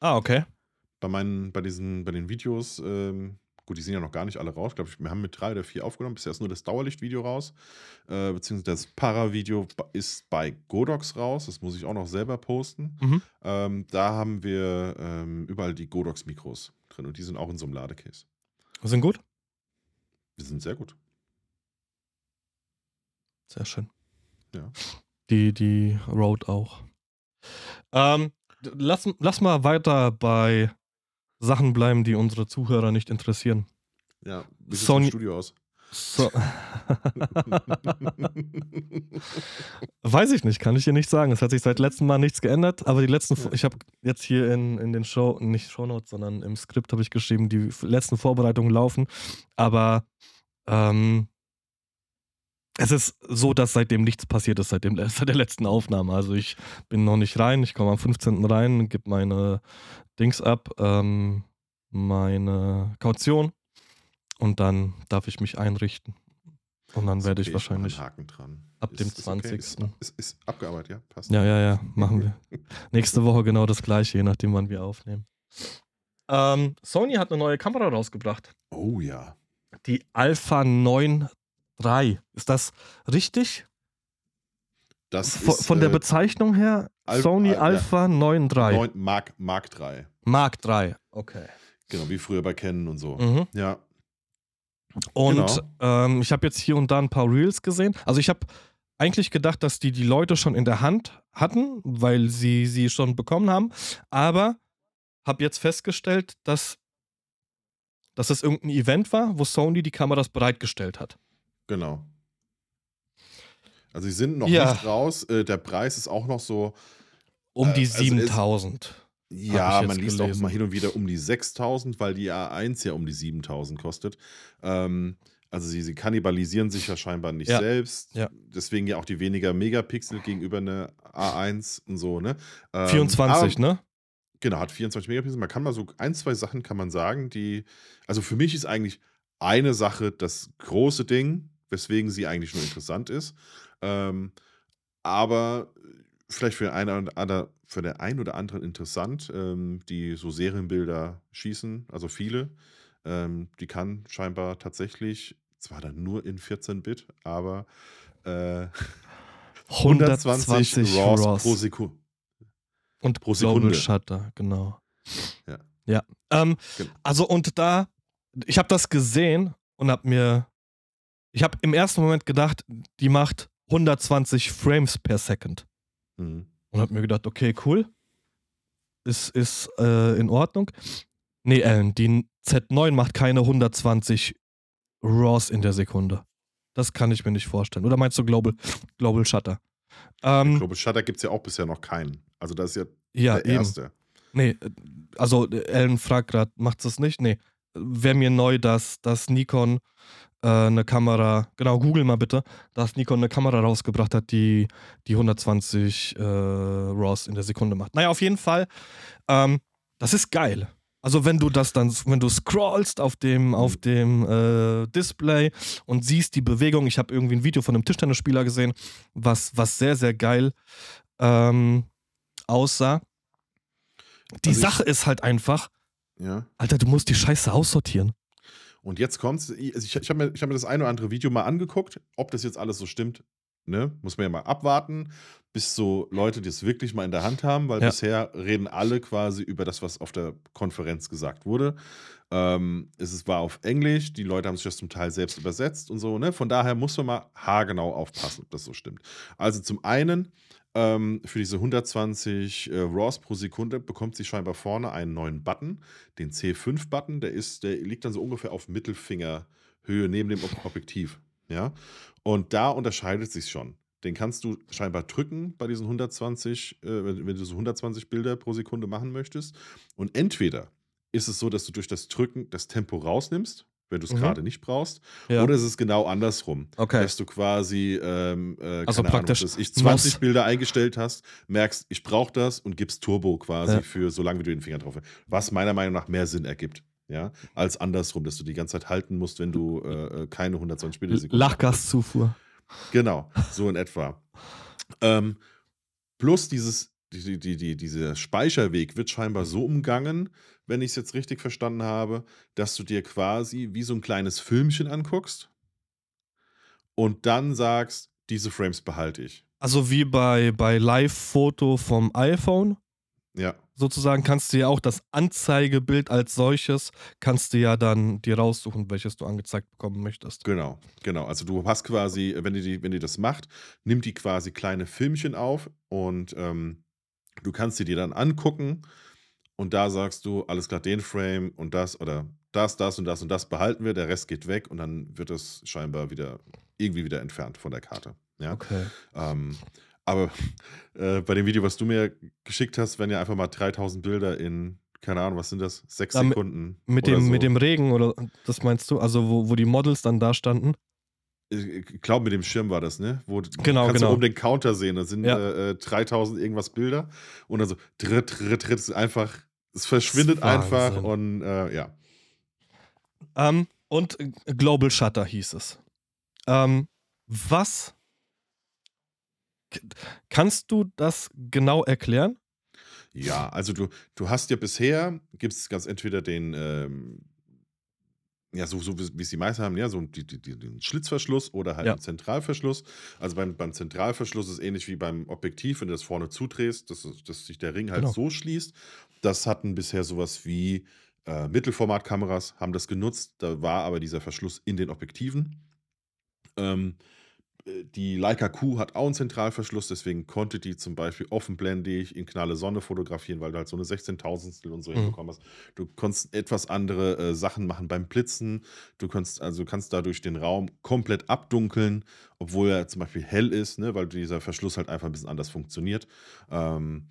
ah, okay. Bei meinen, bei diesen, bei den Videos, ähm, gut, die sind ja noch gar nicht alle raus. Glaube ich, wir haben mit drei oder vier aufgenommen. Bisher ist nur das Dauerlichtvideo raus. Äh, beziehungsweise das Para-Video ist bei Godox raus. Das muss ich auch noch selber posten. Mhm. Ähm, da haben wir ähm, überall die Godox-Mikros drin und die sind auch in so einem Ladecase. Sind gut? Die sind sehr gut. Sehr schön. Ja. Die, die Road auch. Ähm, lass, lass mal weiter bei Sachen bleiben, die unsere Zuhörer nicht interessieren. Ja, wie sieht Sony- das Studio aus? So. Weiß ich nicht, kann ich dir nicht sagen. Es hat sich seit letztem Mal nichts geändert, aber die letzten, Ja. ich habe jetzt hier in, in den Show, nicht Shownotes, sondern im Skript habe ich geschrieben, die letzten Vorbereitungen laufen, aber ähm, es ist so, dass seitdem nichts passiert ist, seit, dem, seit der letzten Aufnahme. Also ich bin noch nicht rein, ich komme am 15. rein, gebe meine Dings ab, ähm, meine Kaution und dann darf ich mich einrichten. Und dann Ist werde okay, ich wahrscheinlich Haken dran. ab dem Ist- ist okay, 20. Ist, ist, ist abgearbeitet, ja? Passt. Ja, ja, ja, machen wir. Nächste Woche genau das gleiche, je nachdem, wann wir aufnehmen. Ähm, Sony hat eine neue Kamera rausgebracht. Oh ja. Die Alpha 9 III. Ist das richtig? Das Von, ist von der äh, Bezeichnung her? Al- Sony Al- ja. Alpha 9 III. 9 Mark, Mark 3. Mark 3. Okay. Genau, wie früher bei Canon und so. Mhm. Ja. Und Genau. ähm, ich habe jetzt hier und da ein paar Reels gesehen. Also ich habe eigentlich gedacht, dass die die Leute schon in der Hand hatten, weil sie sie schon bekommen haben. Aber habe jetzt festgestellt, dass, dass es irgendein Event war, wo Sony die Kameras bereitgestellt hat. Genau. Also sie sind noch Ja. nicht raus. Äh, der Preis ist auch noch so. Um Äh, die also es- 7000. Ja, man liest gelesen. auch mal hin und wieder um die 6000, weil die A1 ja um die 7000 kostet. Ähm, also sie, sie kannibalisieren sich ja scheinbar nicht Ja. selbst. Ja. Deswegen ja auch die weniger Megapixel gegenüber einer A1 und so, ne? Ähm, 24, aber- ne? Genau, hat 24 Megapixel. Man kann mal so ein, zwei Sachen kann man sagen, die. Also für mich ist eigentlich eine Sache das große Ding, weswegen sie eigentlich nur interessant ist. Ähm, aber vielleicht für, eine oder für den einen oder anderen interessant, ähm, die so Serienbilder schießen, also viele. Ähm, die kann scheinbar tatsächlich, zwar dann nur in 14-Bit, aber äh, 120 RAWs pro Sekunde. Und pro Global Sekunde. Shutter, genau. Ja. Ja. Ähm, Genau. also und da, ich habe das gesehen und habe mir, ich habe im ersten Moment gedacht, die macht 120 Frames per Second. Mhm. Und habe mir gedacht, okay, cool. Ist, ist äh, in Ordnung. Nee, Ellen, die Z9 macht keine 120 RAWs in der Sekunde. Das kann ich mir nicht vorstellen. Oder meinst du Global, Global Shutter? Ähm, Global Shutter gibt es ja auch bisher noch keinen. Also das ist ja ja, der eben. erste. Nee, äh, also Ellen fragt gerade, macht es nicht? Nee. Wäre mir neu, dass, dass Nikon äh, eine Kamera, genau, google mal bitte, dass Nikon eine Kamera rausgebracht hat, die die 120 äh, RAWs in der Sekunde macht. Naja, auf jeden Fall, ähm, das ist geil. Also wenn du das dann, wenn du scrollst auf dem, auf dem äh, Display und siehst die Bewegung, ich habe irgendwie ein Video von einem Tischtennisspieler gesehen, was, was sehr, sehr geil ähm, aussah. Die Also Sache ist halt einfach, Ja. Alter, du musst die Scheiße aussortieren. Und jetzt kommt's. Ich, also ich, ich habe mir, ich hab mir das eine oder andere Video mal angeguckt, ob das jetzt alles so stimmt. Ne? Muss man ja mal abwarten, bis so Leute das wirklich mal in der Hand haben, weil Ja. bisher reden alle quasi über das, was auf der Konferenz gesagt wurde. Ähm, es war auf Englisch, die Leute haben sich das zum Teil selbst übersetzt und so. Ne? Von daher muss man mal haargenau aufpassen, ob das so stimmt. Also zum einen, ähm, für diese 120 äh, RAWs pro Sekunde bekommt sie scheinbar vorne einen neuen Button, den C5-Button. Der, der liegt dann so ungefähr auf Mittelfingerhöhe neben dem Ob Objektiv. Ja? Und da unterscheidet sich schon. Den kannst du scheinbar drücken bei diesen 120, äh, wenn, wenn du so 120 Bilder pro Sekunde machen möchtest. Und entweder ist es so, dass du durch das Drücken das Tempo rausnimmst, wenn du es Mhm. gerade nicht brauchst, Ja. oder ist es genau andersrum, Okay. dass du quasi ähm, äh, Also praktisch Ahnung, dass ich 20 Maus- Bilder eingestellt hast, merkst, ich brauche das und gibst Turbo quasi Ja. für so lange, wie du den Finger drauf hast. Was meiner Meinung nach mehr Sinn ergibt. Ja, als andersrum, dass du die ganze Zeit halten musst, wenn du äh, äh, keine 120 Bilder Sekunde Lachgaszufuhr. Genau, so in etwa. Ähm, plus dieses, die, die, die, dieser Speicherweg wird scheinbar so umgangen, wenn ich es jetzt richtig verstanden habe, dass du dir quasi wie so ein kleines Filmchen anguckst und dann sagst, diese Frames behalte ich. Also wie bei, bei Live-Foto vom iPhone Ja, sozusagen kannst du ja auch das Anzeigebild als solches, kannst du ja dann dir raussuchen, welches du angezeigt bekommen möchtest. genau, genau. Also du hast quasi, wenn die, wenn die das macht, nimmt die quasi kleine Filmchen auf und ähm, Du kannst sie dir dann angucken und da sagst du, alles klar, den Frame und das oder das, das und das und das behalten wir, der Rest geht weg und dann wird es scheinbar wieder irgendwie wieder entfernt von der Karte. Ja. Okay. Ähm, aber äh, bei dem Video, was du mir geschickt hast, wenn ja einfach mal 3000 Bilder in, keine Ahnung, was sind das? Sechs Ja, mit- Sekunden. Mit oder dem, so. mit dem Regen oder das meinst du? Also wo, wo die Models dann da standen? Ich glaube, mit dem Schirm war das, ne? Wo Genau, kannst genau. du oben den Counter sehen. Da sind Ja. äh, äh, 3000 irgendwas Bilder. Und dann so dritt, dritt, dritt. Ist einfach, es verschwindet einfach. Und äh, ja. Ähm, und Global Shutter hieß es. Ähm, was kannst du das genau erklären? Ja, also du, du hast ja bisher, gibt es ganz entweder den, ähm, ja, so, so wie es die meisten haben, ja, so die, die, die, den Schlitzverschluss oder halt Ja. einen Zentralverschluss. Also beim, beim Zentralverschluss ist ähnlich wie beim Objektiv, wenn du das vorne zudrehst, dass, dass sich der Ring halt Genau. so schließt. Das hatten bisher sowas wie äh, Mittelformatkameras, haben das genutzt. Da war aber dieser Verschluss in den Objektiven. Ähm, äh, die Leica Q hat auch einen Zentralverschluss, deswegen konnte die zum Beispiel offenblendig in knalle Sonne fotografieren, weil du halt so eine 16.000 und so Mhm. hinbekommen hast. Du konntest etwas andere äh, Sachen machen beim Blitzen. Du kannst also kannst dadurch den Raum komplett abdunkeln, obwohl er zum Beispiel hell ist, ne, weil dieser Verschluss halt einfach ein bisschen anders funktioniert. Ähm,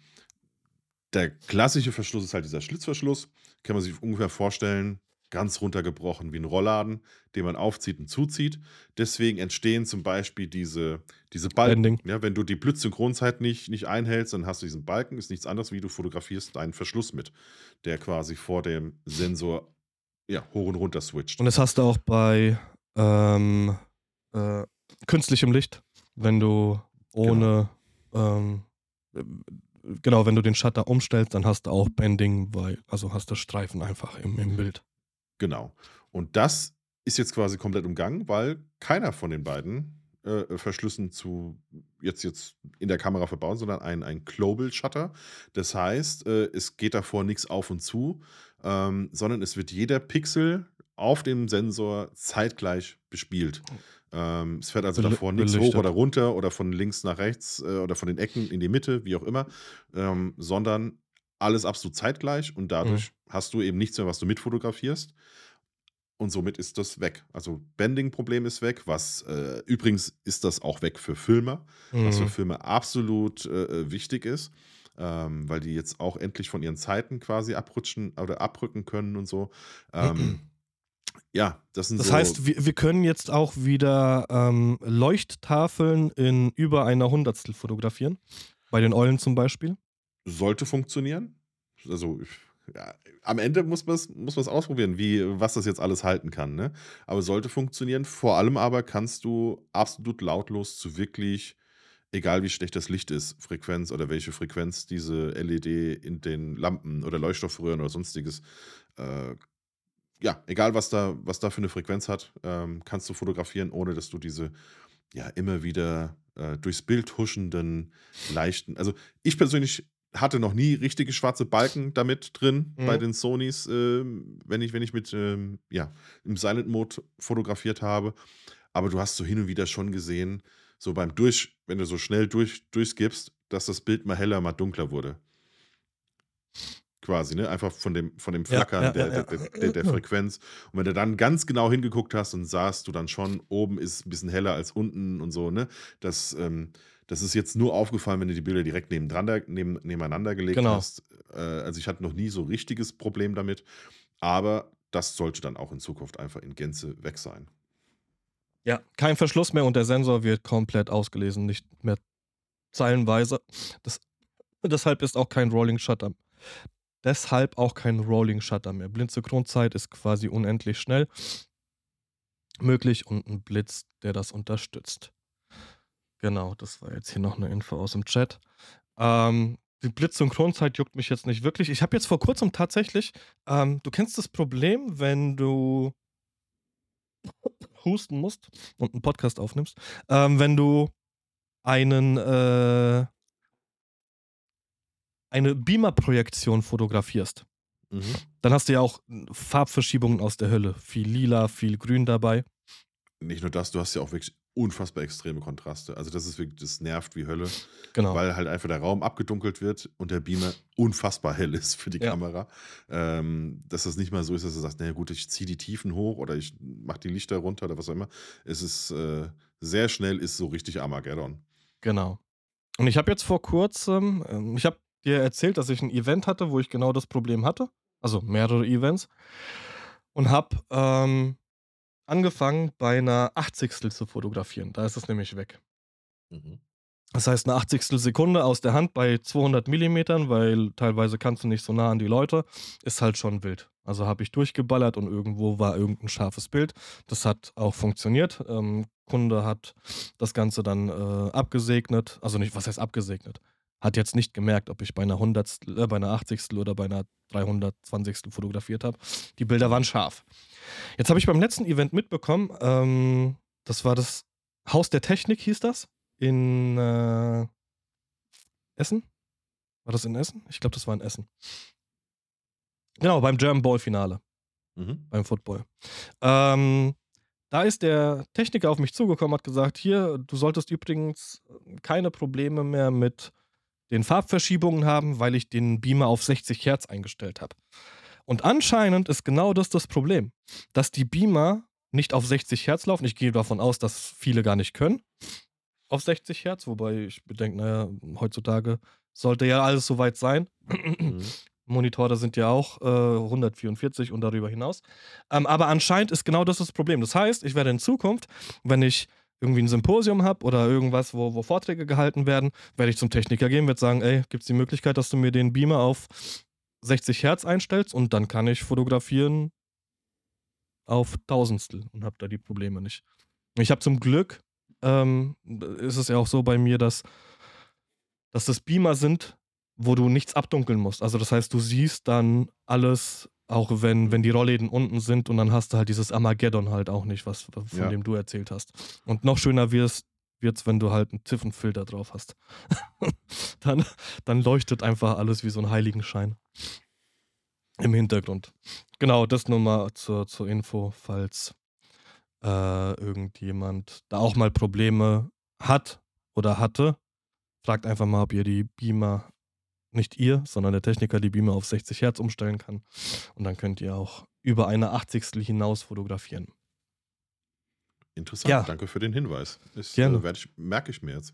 der klassische Verschluss ist halt dieser Schlitzverschluss. Kann man sich ungefähr vorstellen, ganz runtergebrochen wie ein Rollladen, den man aufzieht und zuzieht. Deswegen entstehen zum Beispiel diese, diese Balken. Blending. Ja, wenn du die Blitzsynchronzeit nicht, nicht einhältst, dann hast du diesen Balken. Ist nichts anderes, wie du fotografierst einen Verschluss mit, der quasi vor dem Sensor ja, hoch und runter switcht. Und das hast du auch bei ähm, äh, künstlichem Licht, wenn du ohne ähm, äh, genau, wenn du den Shutter umstellst, dann hast du auch Bending, weil, also hast du Streifen einfach im, im Bild. Genau. Und das ist jetzt quasi komplett umgangen, weil keiner von den beiden äh, Verschlüssen zu jetzt, jetzt in der Kamera verbauen, sondern ein, ein Global Shutter. Das heißt, äh, es geht davor nichts auf und zu, ähm, sondern es wird jeder Pixel auf dem Sensor zeitgleich bespielt. Ähm, es fährt also Bel- davor nichts hoch oder runter oder von links nach rechts äh, oder von den Ecken in die Mitte, wie auch immer, ähm, sondern alles absolut zeitgleich und dadurch hast du eben nichts mehr, was du mitfotografierst. Und somit ist das weg. Also Bending-Problem ist weg, was äh, übrigens ist das auch weg für Filmer, was für Mhm. Filme absolut äh, wichtig ist, ähm, weil die jetzt auch endlich von ihren Zeiten quasi abrutschen oder abrücken können und so. Ähm, ja, das sind Das so. heißt, wir, wir können jetzt auch wieder ähm, Leuchttafeln in über einer Hundertstel fotografieren. Bei den Eulen zum Beispiel. Sollte funktionieren. Also ja, am Ende muss man es muss ausprobieren, wie, was das jetzt alles halten kann. Ne? Aber sollte funktionieren. Vor allem aber kannst du absolut lautlos zu wirklich, egal wie schlecht das Licht ist, Frequenz oder welche Frequenz diese LED in den Lampen oder Leuchtstoffröhren oder sonstiges, äh, ja, egal was da, was da für eine Frequenz hat, ähm, kannst du fotografieren, ohne dass du diese ja immer wieder äh, durchs Bild huschenden, leichten. Also ich persönlich hatte noch nie richtige schwarze Balken damit drin Mhm. bei den Sonys, ähm, wenn ich, wenn ich mit ähm, ja, im Silent Mode fotografiert habe. Aber du hast so hin und wieder schon gesehen, so beim Durch, wenn du so schnell durch, durchskippst, dass das Bild mal heller, mal dunkler wurde. Quasi, ne? Einfach von dem, von dem Flackern ja, der, ja, ja. Der, der, der Frequenz. Und wenn du dann ganz genau hingeguckt hast und sahst du dann schon, oben ist ein bisschen heller als unten und so, ne? Das, ähm, das ist jetzt nur aufgefallen, wenn du die Bilder direkt neben, nebeneinander gelegt Genau. hast. Äh, also ich hatte noch nie so richtiges Problem damit. Aber das sollte dann auch in Zukunft einfach in Gänze weg sein. Ja. Kein Verschluss mehr und der Sensor wird komplett ausgelesen, nicht mehr zeilenweise. Das, deshalb ist auch kein Rolling Shutter. Deshalb auch kein Rolling Shutter mehr. Blindsynchronzeit ist quasi unendlich schnell möglich und ein Blitz, der das unterstützt. Genau, das war jetzt hier noch eine Info aus dem Chat. Ähm, die Blitzsynchronzeit juckt mich jetzt nicht wirklich. Ich habe jetzt vor kurzem tatsächlich, ähm, du kennst das Problem, wenn du husten musst und einen Podcast aufnimmst, ähm, wenn du einen äh, eine Beamer-Projektion fotografierst, Mhm. dann hast du ja auch Farbverschiebungen aus der Hölle. Viel lila, viel grün dabei. nicht nur das, du hast ja auch wirklich unfassbar extreme Kontraste. Also das ist wirklich, das nervt wie Hölle, Genau. weil halt einfach der Raum abgedunkelt wird und der Beamer unfassbar hell ist für die Ja. Kamera. Ähm, dass das nicht mal so ist, dass du sagst, naja gut, ich ziehe die Tiefen hoch oder ich mache die Lichter runter oder was auch immer. Es ist äh, sehr schnell, ist so richtig Armageddon. Genau. Und ich habe jetzt vor kurzem, ähm, ich habe dir erzählt, dass ich ein Event hatte, wo ich genau das Problem hatte. Also mehrere Events. Und habe ähm, angefangen, bei einer 80. zu fotografieren. Da ist es nämlich weg. Mhm. Das heißt, eine 80. Sekunde aus der Hand bei 200 Millimetern, weil teilweise kannst du nicht so nah an die Leute, ist halt schon wild. Also habe ich durchgeballert und irgendwo war irgendein scharfes Bild. Das hat auch funktioniert. Ähm, Kunde hat das Ganze dann äh, abgesegnet. Also nicht, was heißt abgesegnet? Hat jetzt nicht gemerkt, ob ich bei einer 100. Äh, bei einer 80. oder bei einer 320. fotografiert habe. Die Bilder waren scharf. Jetzt habe ich beim letzten Event mitbekommen, ähm, das war das Haus der Technik, hieß das in äh, Essen. War das in Essen? Ich glaube, das war in Essen. Genau, beim German Ball Finale, Mhm. beim Football. Ähm, da ist der Techniker auf mich zugekommen, hat gesagt, hier, du solltest übrigens keine Probleme mehr mit den Farbverschiebungen haben, weil ich den Beamer auf 60 Hertz eingestellt habe. Und anscheinend ist genau das das Problem, dass die Beamer nicht auf 60 Hertz laufen. Ich gehe davon aus, dass viele gar nicht können auf 60 Hertz, wobei ich bedenke, naja, heutzutage sollte ja alles soweit sein. Mhm. Monitore sind ja auch äh, 144 und darüber hinaus. Ähm, aber anscheinend ist genau das das Problem. Das heißt, ich werde in Zukunft, wenn ich irgendwie ein Symposium habe oder irgendwas, wo, wo Vorträge gehalten werden, werde ich zum Techniker gehen, werde sagen, ey, gibt es die Möglichkeit, dass du mir den Beamer auf 60 Hertz einstellst und dann kann ich fotografieren auf Tausendstel und habe da die Probleme nicht. Ich habe zum Glück, ähm, ist es ja auch so bei mir, dass, dass das Beamer sind, wo du nichts abdunkeln musst. Also das heißt, du siehst dann alles, auch wenn, wenn die Rollläden unten sind und dann hast du halt dieses Armageddon halt auch nicht, was, von Ja. dem du erzählt hast. Und noch schöner wirst wird's, wenn du halt einen Ziffenfilter drauf hast. dann, dann leuchtet einfach alles wie so ein Heiligenschein im Hintergrund. Genau, das nur mal zur, zur Info, falls äh, irgendjemand da auch mal Probleme hat oder hatte. Fragt einfach mal, ob ihr die Beamer, nicht ihr, sondern der Techniker die Beamer auf 60 Hertz umstellen kann. Und dann könnt ihr auch über eine 80. hinaus fotografieren. Interessant, Ja. danke für den Hinweis. Ist, Gerne. äh, ich, merke ich mir jetzt.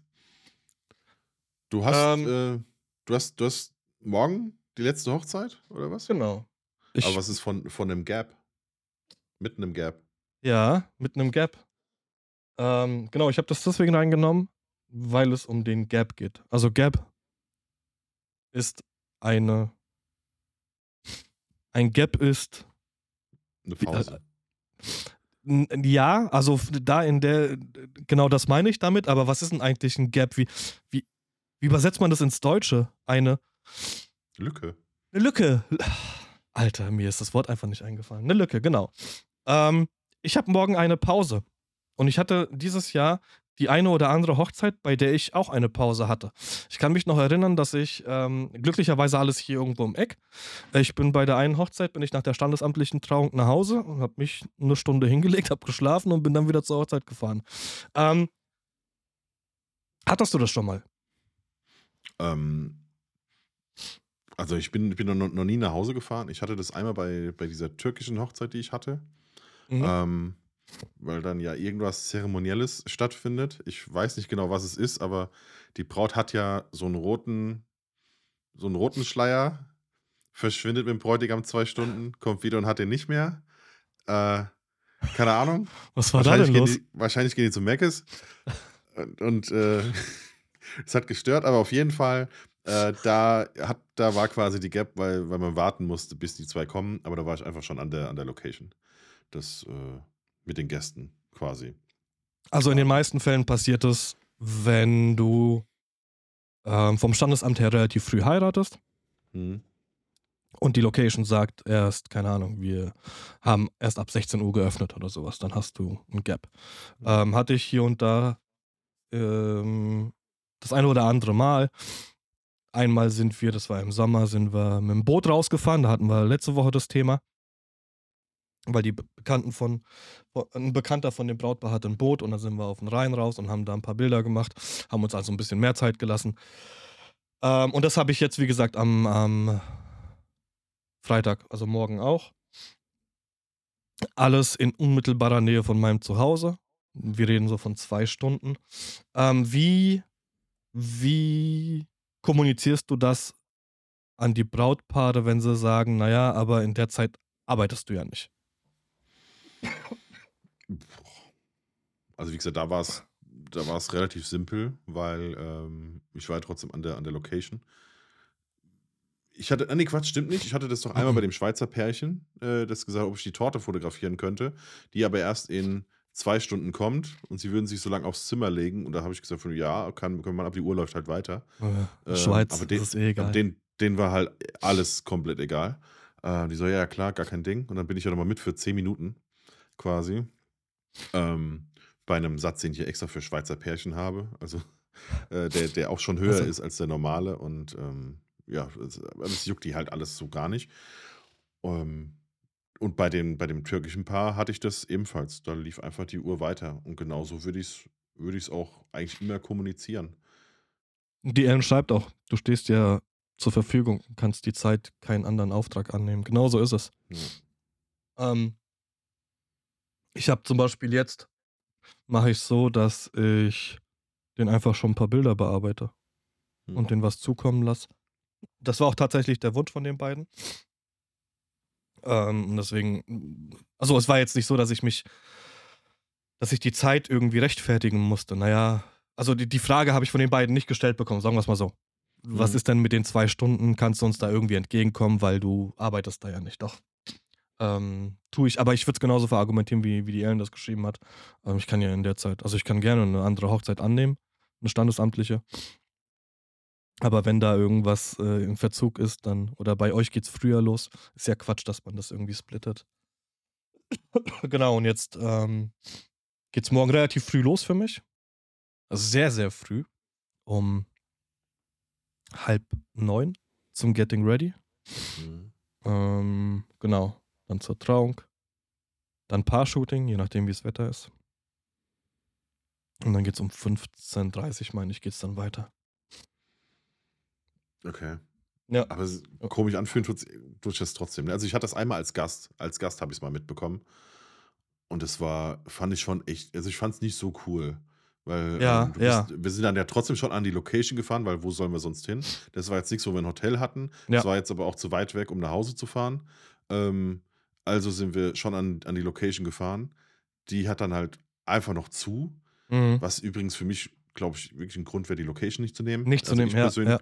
Du hast, Ähm. äh, du hast, du hast morgen die letzte Hochzeit, oder was? Genau. Ich, Aber was ist von, von einem Gap? Mit einem Gap. Ja, mit einem Gap. Ähm, genau, ich habe das deswegen reingenommen, weil es um den Gap geht. Also Gap ist eine. Ein Gap ist. Eine Pause. N- Ja, also da in der. Genau das meine ich damit, aber was ist denn eigentlich ein Gap? Wie, wie, wie übersetzt man das ins Deutsche? Eine. Lücke. Eine Lücke. Alter, mir ist das Wort einfach nicht eingefallen. Eine Lücke, genau. Ähm, ich habe morgen eine Pause. Und ich hatte dieses Jahr die eine oder andere Hochzeit, bei der ich auch eine Pause hatte. Ich kann mich noch erinnern, dass ich ähm, glücklicherweise alles hier irgendwo im Eck. Ich bin bei der einen Hochzeit, bin ich nach der standesamtlichen Trauung nach Hause und habe mich eine Stunde hingelegt, habe geschlafen und bin dann wieder zur Hochzeit gefahren. Ähm, hattest du das schon mal? Ähm, also ich bin, ich bin noch, noch nie nach Hause gefahren. Ich hatte das einmal bei, bei dieser türkischen Hochzeit, die ich hatte. Mhm. Ähm, weil dann ja irgendwas Zeremonielles stattfindet. Ich weiß nicht genau, was es ist, aber die Braut hat ja so einen roten, so einen roten Schleier, verschwindet mit dem Bräutigam zwei Stunden, kommt wieder und hat den nicht mehr. Äh, keine Ahnung. Was war da wahrscheinlich, denn gehen los? die, wahrscheinlich gehen die zu Meckes. Und, und äh, es hat gestört, aber auf jeden Fall, äh, da, hat, da war quasi die Gap, weil, weil man warten musste, bis die zwei kommen. Aber da war ich einfach schon an der, an der Location. Das äh, mit den Gästen quasi. Also in den meisten Fällen passiert es, wenn du ähm, vom Standesamt her relativ früh heiratest Mhm. und die Location sagt erst, keine Ahnung, wir haben erst ab 16 Uhr geöffnet oder sowas, dann hast du ein Gap. Ähm, hatte ich hier und da ähm, das eine oder andere Mal. Einmal sind wir, das war im Sommer, sind wir mit dem Boot rausgefahren, da hatten wir letzte Woche das Thema. Weil die Be- Bekannten von, ein Bekannter von dem Brautpaar hatte ein Boot und dann sind wir auf den Rhein raus und haben da ein paar Bilder gemacht, haben uns also ein bisschen mehr Zeit gelassen. Ähm, und das habe ich jetzt, wie gesagt, am, am Freitag, also morgen auch. Alles in unmittelbarer Nähe von meinem Zuhause. Wir reden so von zwei Stunden. Ähm, wie, wie kommunizierst du das an die Brautpaare, wenn sie sagen, naja, aber in der Zeit arbeitest du ja nicht? Also wie gesagt, da war es da war es relativ simpel, weil ähm, ich war ja trotzdem an der, an der Location. Ich hatte, ah, nee, Quatsch, stimmt nicht. Ich hatte das doch einmal bei dem Schweizer Pärchen, äh, das gesagt, ob ich die Torte fotografieren könnte, die aber erst in zwei Stunden kommt und sie würden sich so lange aufs Zimmer legen. Und da habe ich gesagt, von, ja, kann, kann man, aber die Uhr läuft halt weiter. Äh, Ähm, Schweiz, aber das den, ist eh egal. den, den war halt alles komplett egal. Äh, die so, ja, ja, klar, gar kein Ding. Und dann bin ich ja nochmal mit für 10 Minuten quasi. Ähm, bei einem Satz, den ich hier extra für Schweizer Pärchen habe. Also äh, der, der auch schon höher Also- ist als der normale. Und ähm, ja, das, das juckt die halt alles so gar nicht. Ähm, und bei, den, bei dem türkischen Paar hatte ich das ebenfalls. Da lief einfach die Uhr weiter. Und genauso würde ich es würde ich's auch eigentlich immer kommunizieren. Die Ellen schreibt auch, du stehst ja zur Verfügung, kannst die Zeit keinen anderen Auftrag annehmen. Genau so ist es. Ja. Ähm, ich habe zum Beispiel jetzt, mache ich so, dass ich den einfach schon ein paar Bilder bearbeite Hm. und den was zukommen lasse. Das war auch tatsächlich der Wunsch von den beiden. Ähm, deswegen, also es war jetzt nicht so, dass ich mich, dass ich die Zeit irgendwie rechtfertigen musste. Naja, also die, die Frage habe ich von den beiden nicht gestellt bekommen, sagen wir es mal so. Was Mhm. ist denn mit den zwei Stunden? Kannst du uns da irgendwie entgegenkommen, weil du arbeitest da ja nicht? Doch. Ähm, tue ich, aber ich würde es genauso verargumentieren, wie, wie die Ellen das geschrieben hat. Ähm, ich kann ja in der Zeit, also ich kann gerne eine andere Hochzeit annehmen, eine standesamtliche. Aber wenn da irgendwas äh, im Verzug ist, dann, oder bei euch geht's früher los, ist ja Quatsch, dass man das irgendwie splittet. genau, und jetzt ähm, geht's morgen relativ früh los für mich. Also sehr, sehr früh. Um halb neun zum Getting Ready. Mhm. Ähm, genau. Dann zur Trauung. Dann Paar-Shooting, je nachdem, wie das Wetter ist. Und dann geht's um 15.30 meine ich, geht's dann weiter. Okay. Ja. Aber es- komisch anfühlen tut das trotzdem. ne? Also ich hatte das einmal als Gast. Als Gast habe ich es mal mitbekommen. Und es war, fand ich schon echt, also ich fand es nicht so cool. Weil Ja, ähm, ja. bist, wir sind dann ja trotzdem schon an die Location gefahren, weil wo sollen wir sonst hin? Das war jetzt nichts, wo wir ein Hotel hatten. Ja. Das war jetzt aber auch zu weit weg, um nach Hause zu fahren. Ähm, also sind wir schon an, an die Location gefahren. Die hat dann halt einfach noch zu. Mhm. Was übrigens für mich, glaube ich, wirklich ein Grund wäre, die Location nicht zu nehmen. Nicht zu Also nehmen, ja, persönlich- ja.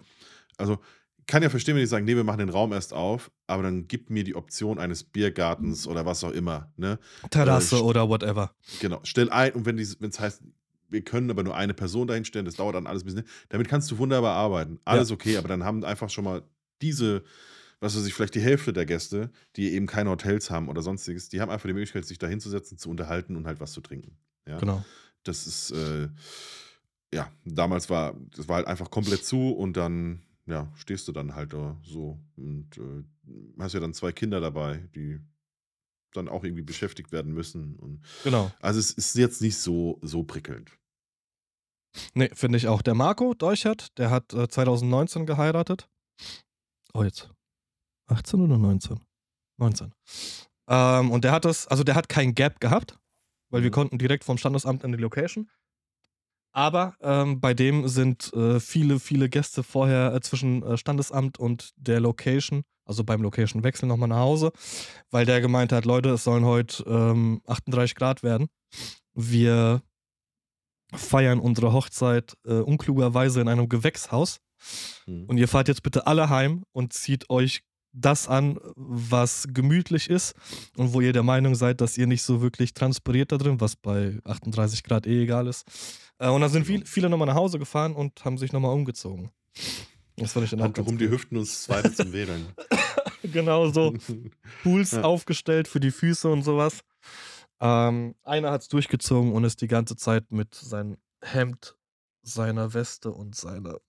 Also kann ja verstehen, wenn die sagen, nee, wir machen den Raum erst auf, aber dann gib mir die Option eines Biergartens oder was auch immer. Ne? Terrasse st- oder whatever. Genau, stell ein und wenn es heißt, wir können aber nur eine Person dahin stellen, das dauert dann alles ein bisschen. Damit kannst du wunderbar arbeiten. Alles okay, aber dann haben einfach schon mal diese, was weiß ich, vielleicht die Hälfte der Gäste, die eben keine Hotels haben oder sonstiges, die haben einfach die Möglichkeit, sich da hinzusetzen, zu unterhalten und halt was zu trinken. Ja? Genau. Das ist, äh, ja, damals war, das war halt einfach komplett zu und dann, ja, stehst du dann halt da so und äh, hast ja dann zwei Kinder dabei, die dann auch irgendwie beschäftigt werden müssen. Und, Genau. also es ist jetzt nicht so, so prickelnd. Nee, finde ich auch. Der Marco Deuchert, der hat äh, 2019 geheiratet. Oh, jetzt. 18 oder 19? 19. Ähm, und der hat das, also der hat kein Gap gehabt, weil wir Mhm. konnten direkt vom Standesamt in die Location. Aber ähm, bei dem sind äh, viele, viele Gäste vorher äh, zwischen äh, Standesamt und der Location, also beim Location-Wechsel nochmal nach Hause, weil der gemeint hat, Leute, es sollen heute ähm, 38 Grad werden. Wir feiern unsere Hochzeit äh, unklugerweise in einem Gewächshaus. Mhm. Und ihr fahrt jetzt bitte alle heim und zieht euch das an, was gemütlich ist und wo ihr der Meinung seid, dass ihr nicht so wirklich transpiriert da drin, was bei 38 Grad eh egal ist. Äh, und dann sind viel, viele nochmal nach Hause gefahren und haben sich nochmal umgezogen. Das fand ich dann Handtuch um die. Hüften und zweite zum Wedeln. Genau so. Pools Ja. aufgestellt für die Füße und sowas. Ähm, einer hat es durchgezogen und ist die ganze Zeit mit seinem Hemd, seiner Weste und seiner,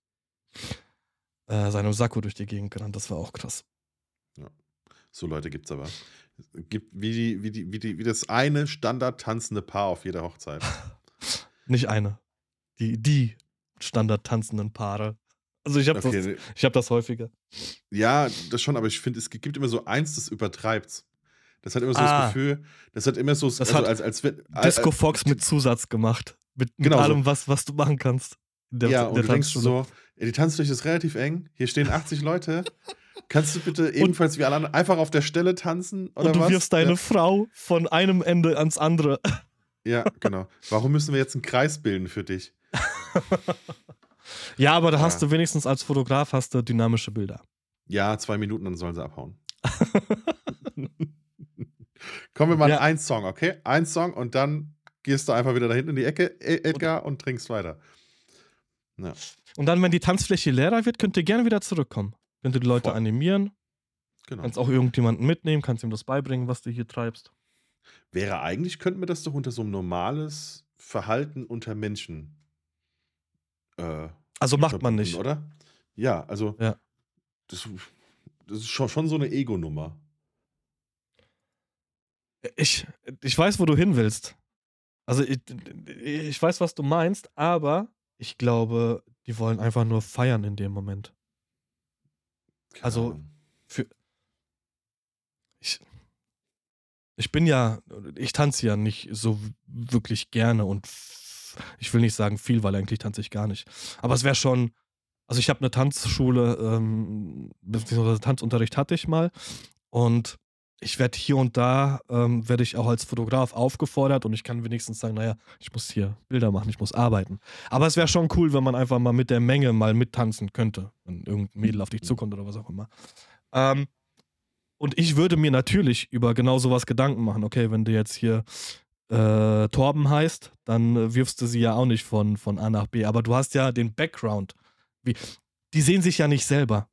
äh, seinem Sakko durch die Gegend gerannt. Das war auch krass. So Leute gibt's aber. gibt wie, die, wie, die, wie, die, wie das eine standard tanzende Paar auf jeder Hochzeit. Nicht eine. Die, die standard tanzenden Paare. Also ich habe Okay, das, ich hab das häufiger. Ja, das schon, aber ich finde, es gibt immer so eins, das übertreibt's. Das hat immer so Ah. das Gefühl, das hat immer so, Das also hat als, als. Disco als- Fox mit Zusatz gemacht. Mit, mit Genau so. allem, was, was du machen kannst. Der, ja, in und der du denkst so, ja, die Tanzfläche ist relativ eng, hier stehen 80 Leute. Kannst du bitte ebenfalls wie alle anderen einfach auf der Stelle tanzen? Oder und du was? wirfst deine Frau von einem Ende ans andere. Ja, ja, genau. Warum müssen wir jetzt einen Kreis bilden für dich? Ja, aber da hast Ja. du wenigstens als Fotograf hast du dynamische Bilder. Ja, zwei Minuten, dann sollen sie abhauen. Kommen wir mal Ja. einen Song, okay? Ein Song und dann gehst du einfach wieder da hinten in die Ecke, E- Edgar, und trinkst weiter. Ja. Und dann, wenn die Tanzfläche leerer wird, könnt ihr gerne wieder zurückkommen. Könnt ihr die Leute Voll. animieren, Genau. kannst auch irgendjemanden mitnehmen, kannst ihm das beibringen, was du hier treibst. Wäre eigentlich, könnten wir das doch unter so ein normales Verhalten unter Menschen äh, Also macht man nicht. oder? Ja, also Ja. Das, das ist schon, schon so eine Ego-Nummer. Ich, ich weiß, wo du hin willst. Also ich, ich weiß, was du meinst, aber ich glaube, die wollen einfach nur feiern in dem Moment. Keine Also, Ahnung. Ich, ich bin ja, ich tanze ja nicht so wirklich gerne und ich will nicht sagen viel, weil eigentlich tanze ich gar nicht. Aber es wäre schon, also ich habe eine Tanzschule, ähm, beziehungsweise Tanzunterricht hatte ich mal und ich werde hier und da, ähm, werde ich auch als Fotograf aufgefordert und ich kann wenigstens sagen, naja, ich muss hier Bilder machen, ich muss arbeiten. Aber es wäre schon cool, wenn man einfach mal mit der Menge mal mittanzen könnte, wenn irgendein Mädel auf dich zukommt oder was auch immer. Ähm, und ich würde mir natürlich über genau sowas Gedanken machen. Okay, wenn du jetzt hier äh, Torben heißt, dann äh, wirfst du sie ja auch nicht von, von A nach B. Aber du hast ja den Background. Wie, die sehen sich ja nicht selber.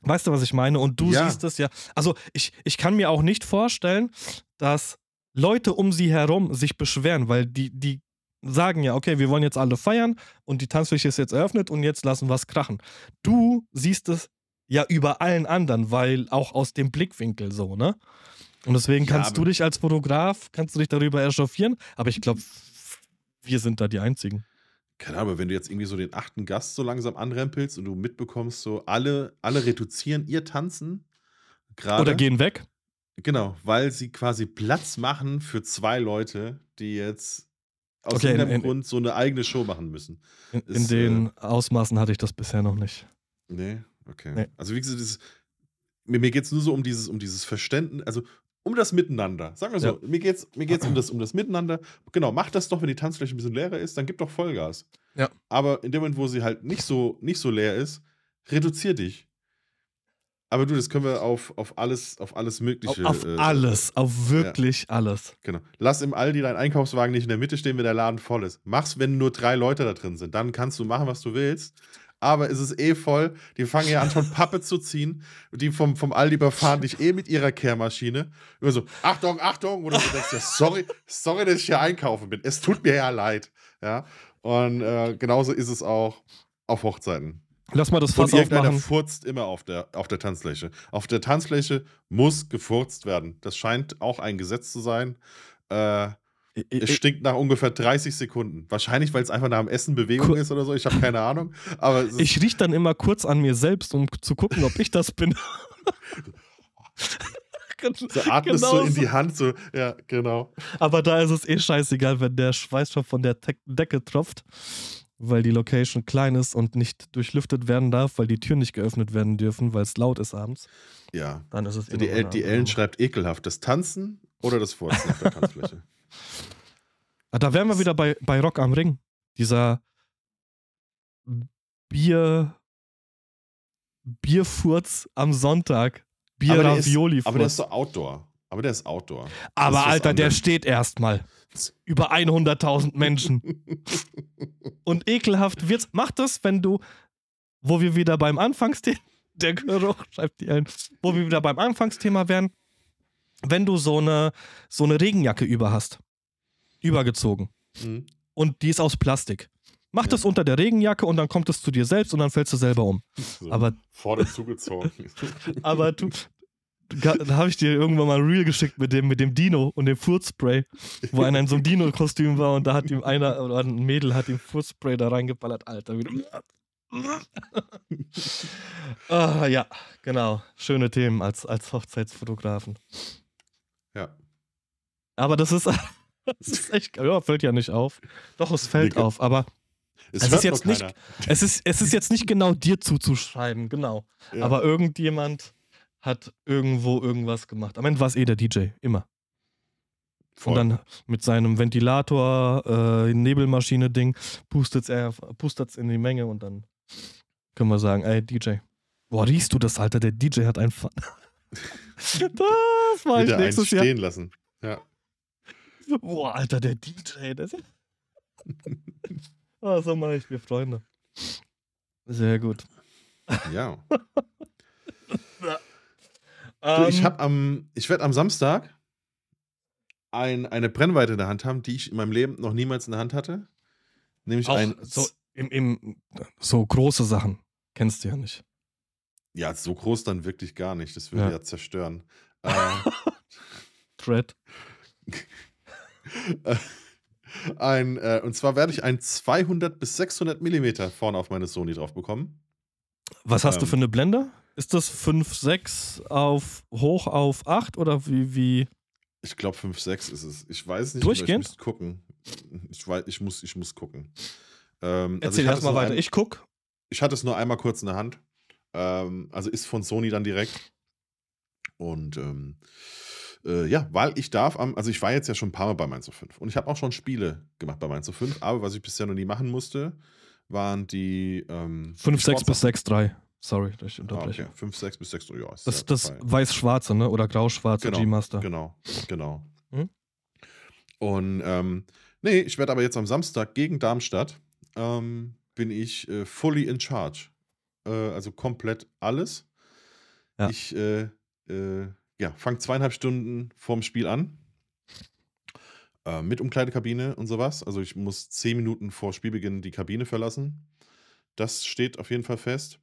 Weißt du, was ich meine? Und du Ja. siehst es ja. Also, ich, ich kann mir auch nicht vorstellen, dass Leute um sie herum sich beschweren, weil die, die sagen ja, okay, wir wollen jetzt alle feiern und die Tanzfläche ist jetzt eröffnet und jetzt lassen wir es krachen. Du siehst es ja über allen anderen, weil auch aus dem Blickwinkel so, ne? Und deswegen Ja, kannst du dich als Fotograf, kannst du dich darüber echauffieren, aber ich glaube, wir sind da die Einzigen. Keine Ahnung, aber wenn du jetzt irgendwie so den achten Gast so langsam anrempelst und du mitbekommst, so alle, alle reduzieren ihr Tanzen gerade. Oder gehen weg. Genau, weil sie quasi Platz machen für zwei Leute, die jetzt aus Okay, in- irgendeinem in- Grund so eine eigene Show machen müssen. In, in Ist, den Ausmaßen hatte ich das bisher noch nicht. Nee, okay. Nee. Also wie gesagt, dieses, mir, mir geht es nur so um dieses, um dieses Verständnis, also um das Miteinander. Sagen wir so, Ja. mir geht es mir geht's um, das, um das Miteinander. Genau, mach das doch, wenn die Tanzfläche ein bisschen leerer ist, dann gib doch Vollgas. Ja. Aber in dem Moment, wo sie halt nicht so, nicht so leer ist, reduzier dich. Aber du, das können wir auf, auf alles, auf alles Auf, Mögliche. auf äh, alles, auf wirklich alles. Genau. Lass im Aldi deinen Einkaufswagen nicht in der Mitte stehen, wenn der Laden voll ist. Mach's, wenn nur drei Leute da drin sind. Dann kannst du machen, was du willst. Aber es ist eh voll. Die fangen ja an, schon Pappe zu ziehen. Die vom, vom Aldi überfahren dich eh mit ihrer Kehrmaschine. Immer so, Achtung, Achtung. Oder du denkst ja, sorry, sorry, dass ich hier einkaufen bin. Es tut mir ja leid. Ja. Und äh, genauso ist es auch auf Hochzeiten. Lass mal das Und Fass irgendeiner aufmachen. furzt immer auf der, auf der Tanzfläche. Auf der Tanzfläche muss gefurzt werden. Das scheint auch ein Gesetz zu sein. Äh, es stinkt nach ungefähr 30 Sekunden. Wahrscheinlich, weil es einfach nach dem Essen Bewegung ist oder so. Ich habe keine Ahnung. Aber ich riech dann immer kurz an mir selbst, um zu gucken, ob ich das bin. so atmest genau so in die Hand. So, ja, genau. Aber da ist es eh scheißegal, wenn der Schweißstoff von der Te Decke tropft, weil die Location klein ist und nicht durchlüftet werden darf, weil die Türen nicht geöffnet werden dürfen, weil es laut ist abends. Ja. Dann ist es Also die, eine die Ellen schreibt ekelhaft. Das Tanzen oder das Furzen auf der Tanzfläche. Ah, Da wären wir wieder bei, bei Rock am Ring. Dieser Bier. Bierfurz am Sonntag. Bier Aber der ist- Ravioli Aber der ist so Outdoor. Aber der ist Outdoor. Aber ist Alter, der steht erstmal. Über 100.000 Menschen. Und ekelhaft wird's. Mach das, wenn du, wo wir wieder beim Anfangsthema, der Geruch, schreibt die Ellen, wo wir wieder beim Anfangsthema wären, wenn du so eine, so eine Regenjacke über hast. Übergezogen. Mhm. Und die ist aus Plastik. Mach Ja. das unter der Regenjacke und dann kommt es zu dir selbst und dann fällst du selber um. So, Aber- vorne zugezogen. Aber du, da habe ich dir irgendwann mal ein Reel geschickt mit dem, mit dem Dino und dem Furzspray, wo einer in so einem Dino-Kostüm war und da hat ihm einer oder ein Mädel hat ihm Furzspray da reingeballert, Alter. ah, ja, genau. Schöne Themen als, als Hochzeitsfotografen. Ja. Aber das ist, das ist echt, ja, fällt ja nicht auf. Doch, es fällt Nee, auf, aber Es, Es ist jetzt nicht- es ist, es ist jetzt nicht genau dir zuzuschreiben, genau. Ja. Aber irgendjemand hat irgendwo irgendwas gemacht. Am Ende war es eh der DJ, immer. Voll. Und dann mit seinem Ventilator, äh, Nebelmaschine-Ding, pustet er pustet's in die Menge und dann können wir sagen, ey, DJ. Boah, riechst du das, Alter? Der DJ hat einfach. das war ich nächstes Jahr. stehen lassen. Ja. Boah, Alter, der DJ. Das oh, so mache ich mir Freunde. Sehr gut. ja. Du, ich Ähm, hab am, ich werde am Samstag ein, eine Brennweite in der Hand haben, die ich in meinem Leben noch niemals in der Hand hatte. Nämlich auch ein, so, im, im, so große Sachen kennst du ja nicht. ja, so groß dann wirklich gar nicht. Das würde Ja. ja, zerstören. äh, Thread. ein, äh, und zwar werde ich ein 200 bis 600 Millimeter vorne auf meine Sony drauf bekommen. Was hast du Ähm. für eine Blende? Ist das 5, 6 auf hoch auf 8 oder wie, wie? Ich glaube 5, 6 ist es. Ich weiß nicht. Durchgehend? Ich muss gucken. Ich, weiß, ich, muss, ich muss gucken. Ähm, also Erzähl es erstmal weiter. ein- Ich guck. Ich hatte es nur einmal kurz in der Hand. Ähm, also ist von Sony dann direkt. Und ähm, äh, ja, weil ich darf am, also ich war jetzt ja schon ein paar Mal bei Mainz 5 und ich habe auch schon Spiele gemacht bei Mainz 5, aber was ich bisher noch nie machen musste, waren die ähm, 5, 6 bis Sportsachen. 6, 3. Sorry, dass ich Ah, unterbreche. okay. 5, 6 bis 6, oh ja. Ist Das das weiß-schwarze, ne? Oder grau-schwarze Genau, G-Master. Genau, genau. Hm? Und ähm, nee, ich werde aber jetzt am Samstag gegen Darmstadt ähm, bin ich äh, fully in charge. Äh, also komplett alles. Ja. Ich äh, äh, ja, fange zweieinhalb Stunden vorm Spiel an. Äh, mit Umkleidekabine und sowas. Also ich muss zehn Minuten vor Spielbeginn die Kabine verlassen. Das steht auf jeden Fall fest.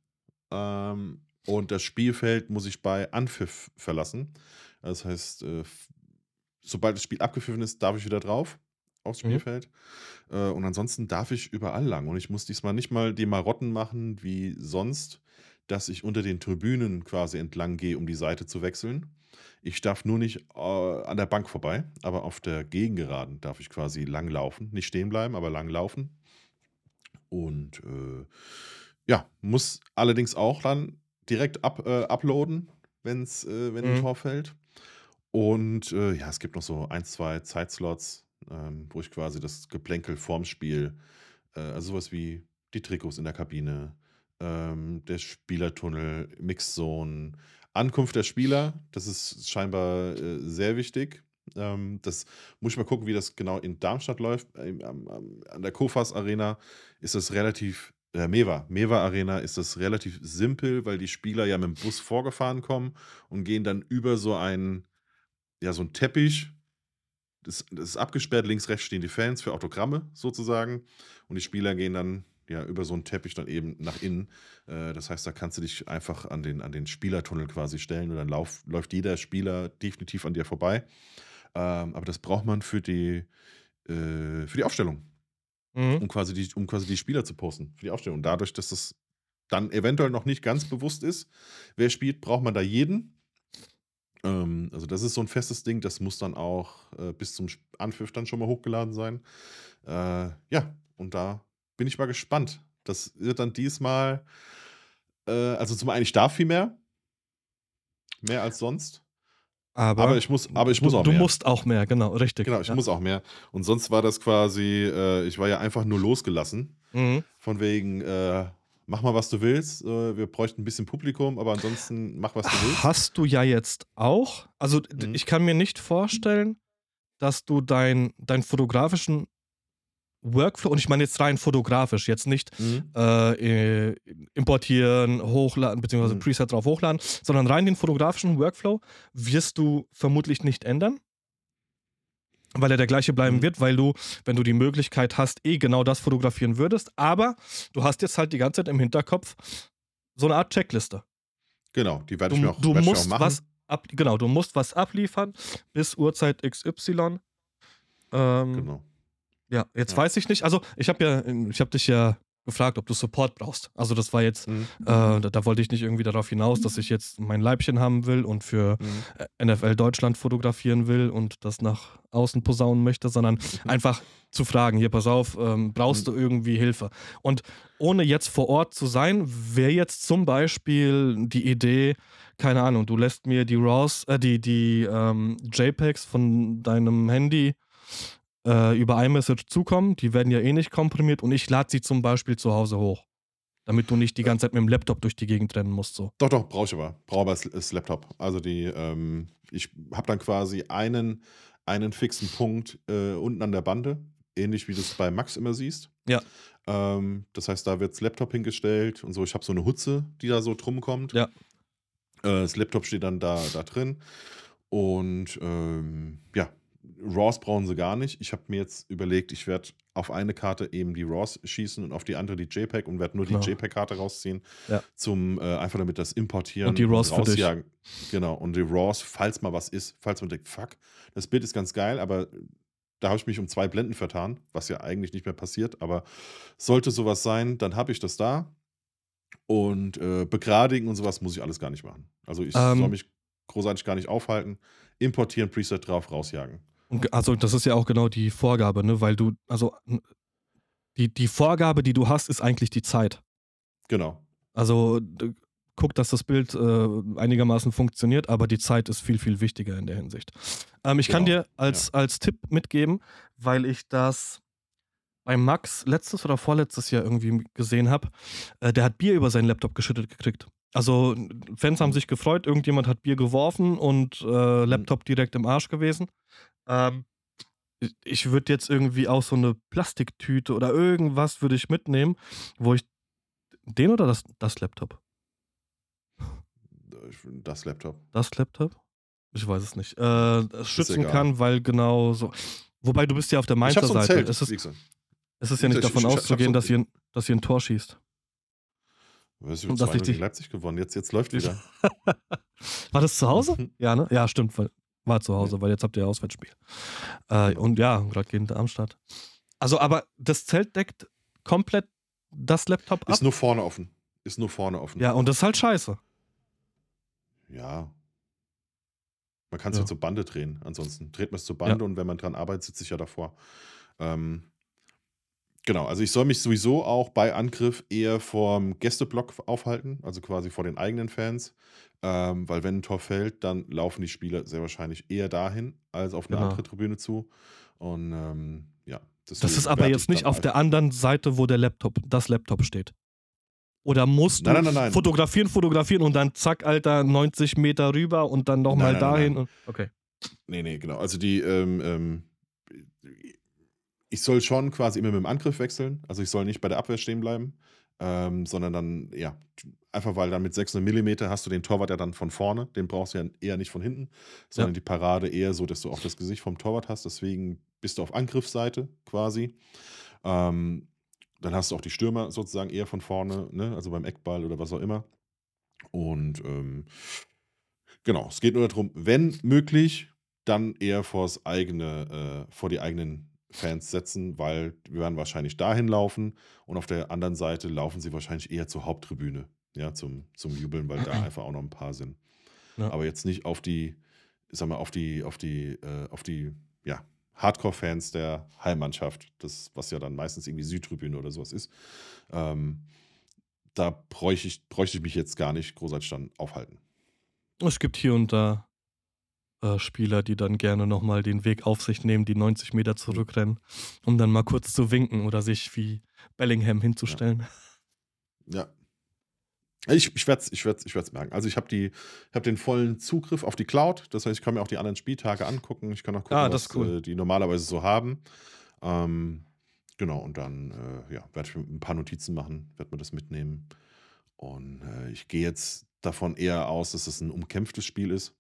Ähm, und das Spielfeld muss ich bei Anpfiff verlassen. Das heißt, äh, sobald das Spiel abgepfiffen ist, darf ich wieder drauf aufs Mhm. Spielfeld. Äh, und ansonsten darf ich überall lang. Und ich muss diesmal nicht mal die Marotten machen wie sonst, dass ich unter den Tribünen quasi entlang gehe, um die Seite zu wechseln. Ich darf nur nicht äh, an der Bank vorbei, aber auf der Gegengeraden darf ich quasi lang laufen. Nicht stehen bleiben, aber lang laufen. Und äh, ja, muss allerdings auch dann direkt up, äh, uploaden, wenn's, äh, wenn ein Mhm. Tor fällt. Und äh, ja, es gibt noch so ein, zwei Zeitslots, ähm, wo ich quasi das Geplänkel vorm Spiel, äh, also sowas wie die Trikots in der Kabine, ähm, der Spielertunnel, Mixzone, Ankunft der Spieler, das ist scheinbar äh, sehr wichtig. Ähm, das muss ich mal gucken, wie das genau in Darmstadt läuft. Ähm, am- an der Kofas Arena ist das relativ, äh, Mewa, Mewa Arena ist das relativ simpel, weil die Spieler ja mit dem Bus vorgefahren kommen und gehen dann über so einen, ja, so einen Teppich. Das, das ist abgesperrt, links, rechts stehen die Fans für Autogramme sozusagen. Und die Spieler gehen dann ja über so einen Teppich dann eben nach innen. Äh, das heißt, da kannst du dich einfach an den, an den Spielertunnel quasi stellen und dann lauf, läuft jeder Spieler definitiv an dir vorbei. Ähm, aber das braucht man für die, äh, für die Aufstellung Mhm. um quasi, die, um quasi die Spieler zu posten für die Aufstellung. Dadurch, dass das dann eventuell noch nicht ganz bewusst ist, wer spielt, braucht man da jeden. Ähm, also das ist so ein festes Ding, das muss dann auch äh, bis zum Anpfiff dann schon mal hochgeladen sein. Ja, und da bin ich mal gespannt. Das wird dann diesmal, äh, also zum einen, ich darf viel mehr, mehr als sonst, Aber, aber ich muss, aber ich muss du, auch du mehr. musst auch mehr, genau, richtig. Genau, ich ja. muss auch mehr. Und sonst war das quasi, äh, ich war ja einfach nur losgelassen. Mhm. Von wegen, äh, mach mal, was du willst. Äh, wir bräuchten ein bisschen Publikum, aber ansonsten mach, was du willst. Hast du ja jetzt auch. Also Mhm. ich kann mir nicht vorstellen, dass du dein, deinen fotografischen Workflow, und ich meine jetzt rein fotografisch, jetzt nicht Mhm. äh, äh, importieren, hochladen, beziehungsweise Mhm. Preset drauf hochladen, sondern rein den fotografischen Workflow wirst du vermutlich nicht ändern. Weil er der gleiche bleiben Mhm. wird, weil du, wenn du die Möglichkeit hast, eh genau das fotografieren würdest. Aber du hast jetzt halt die ganze Zeit im Hinterkopf so eine Art Checkliste. Genau, die werde ich mir auch, du mir auch musst machen. was ab, genau, du musst was abliefern bis Uhrzeit XY. Ähm, Genau. Ja, jetzt Ja. weiß ich nicht. Also, ich habe ja, ich habe dich ja gefragt, ob du Support brauchst. Also, das war jetzt, Mhm. äh, da, da wollte ich nicht irgendwie darauf hinaus, dass ich jetzt mein Leibchen haben will und für Mhm. äh, NFL Deutschland fotografieren will und das nach außen posaunen möchte, sondern einfach zu fragen, hier, pass auf, ähm, brauchst du irgendwie Hilfe? Und ohne jetzt vor Ort zu sein, wäre jetzt zum Beispiel die Idee, keine Ahnung, du lässt mir die RAWs, äh, die, die ähm, JPEGs von deinem Handy äh, über iMessage zukommen, die werden ja eh nicht komprimiert und ich lade sie zum Beispiel zu Hause hoch. Damit du nicht die ganze Zeit mit dem Laptop durch die Gegend rennen musst. So. Doch, doch, brauche ich aber. Brauche aber das, das Laptop. Also die, ähm, ich habe dann quasi einen, einen fixen Punkt äh, unten an der Bande, ähnlich wie du es bei Max immer siehst. Ja. Ähm, das heißt, da wird das Laptop hingestellt und so. Ich habe so eine Hutze, die da so drum kommt. Ja. Äh, das Laptop steht dann da, da drin. Und ähm, ja, RAWs brauchen sie gar nicht. Ich habe mir jetzt überlegt, ich werde auf eine Karte eben die RAWs schießen und auf die andere die JPEG und werde nur Genau. die JPEG-Karte rausziehen. Ja. Zum, äh, einfach damit das Importieren Und die RAWs für dich. rausjagen. Genau, und die RAWs, falls mal was ist, falls man denkt, fuck, das Bild ist ganz geil, aber da habe ich mich um zwei Blenden vertan, was ja eigentlich nicht mehr passiert, aber sollte sowas sein, dann habe ich das da. Und äh, begradigen und sowas muss ich alles gar nicht machen. Also ich Ähm. soll mich großartig gar nicht aufhalten. Importieren, Preset drauf, rausjagen. Also, das ist ja auch genau die Vorgabe, ne? Weil du, also, die, die Vorgabe, die du hast, ist eigentlich die Zeit. Genau. Also, guck, dass das Bild äh, einigermaßen funktioniert, aber die Zeit ist viel, viel wichtiger in der Hinsicht. Ähm, ich kann Genau, dir als, als Tipp mitgeben, weil ich das bei Max letztes oder vorletztes Jahr irgendwie gesehen habe. Äh, der hat Bier über seinen Laptop geschüttet gekriegt. Also Fans haben sich gefreut, irgendjemand hat Bier geworfen und äh, Laptop direkt im Arsch gewesen. Ähm, ich- würde jetzt irgendwie auch so eine Plastiktüte oder irgendwas würde ich mitnehmen, wo ich den oder das, das Laptop? Das Laptop. Das Laptop? Ich weiß es nicht. Äh, schützen kann, weil genau so. Wobei du bist ja auf der Mainzer Seite. Zelt. Es ist, es ist ja nicht Ich- davon ich- ich auszugehen, so- dass, ihr, ein- dass ihr ein Tor schießt. Weißt du, Und dass ich 2-0 dich- Leipzig gewonnen. Jetzt, jetzt läuft wieder. War das zu Hause? Ja, ne? Ja, stimmt. weil- War zu Hause, weil jetzt habt ihr Auswärtsspiel. Äh, Genau. und ja, gerade gegen Darmstadt. Also, aber das Zelt deckt komplett das Laptop ab. Ist nur vorne offen. Ist nur vorne offen. Ja, und das ist halt scheiße. Ja. Man kann es Ja. ja. zur Bande drehen. Ansonsten dreht man es zur Bande und wenn man dran arbeitet, sitze ich ja davor. Ähm, genau, also ich soll mich sowieso auch bei Angriff eher vorm Gästeblock aufhalten, also quasi vor den eigenen Fans. Ähm, weil wenn ein Tor fällt, dann laufen die Spieler sehr wahrscheinlich eher dahin als auf eine Genau. andere Tribüne zu. Und ähm, ja. Das ist aber jetzt ich nicht auf der anderen Seite, wo der Laptop, das Laptop steht. Oder musst du Nein, nein, nein, nein. fotografieren, fotografieren und dann zack, Alter, 90 Meter rüber und dann nochmal Nein, nein, dahin. nein. Und, okay. Nee, nee, genau. Also die, ähm, ähm, ich soll schon quasi immer mit dem Angriff wechseln. Also ich soll nicht bei der Abwehr stehen bleiben, ähm, sondern dann, ja, einfach weil dann mit 600 Millimeter hast du den Torwart ja dann von vorne. Den brauchst du ja eher nicht von hinten, sondern die Parade eher so, dass du auch das Gesicht vom Torwart hast. Deswegen bist du auf Angriffsseite quasi. Ähm, dann hast du auch die Stürmer sozusagen eher von vorne, ne? also beim Eckball oder was auch immer. Und ähm, genau, es geht nur darum, wenn möglich, dann eher vors eigene, äh, vor die eigenen Fans setzen, weil wir werden wahrscheinlich dahin laufen und auf der anderen Seite laufen sie wahrscheinlich eher zur Haupttribüne, ja, zum, zum Jubeln, weil da einfach auch noch ein paar sind. Ja. Aber jetzt nicht auf die, ich sag mal, auf die, auf die, äh, auf die, ja, Hardcore-Fans der Heimmannschaft, das, was ja dann meistens irgendwie Südtribüne oder sowas ist. Ähm, da bräuchte ich, bräuchte ich mich jetzt gar nicht großartig dann aufhalten. Es gibt hier und da äh, Spieler, die dann gerne nochmal den Weg auf sich nehmen, die 90 Meter zurückrennen, um dann mal kurz zu winken oder sich wie Bellingham hinzustellen. Ja. Ich, ich werde es ich werd's, ich werd's merken. Also ich habe hab den vollen Zugriff auf die Cloud. Das heißt, ich kann mir auch die anderen Spieltage angucken. Ich kann auch gucken, Ah, was cool. äh, die normalerweise so haben. Ähm, genau, und dann äh, ja, werde ich ein paar Notizen machen, werde mir das mitnehmen. Und äh, ich gehe jetzt davon eher aus, dass es ein umkämpftes Spiel ist.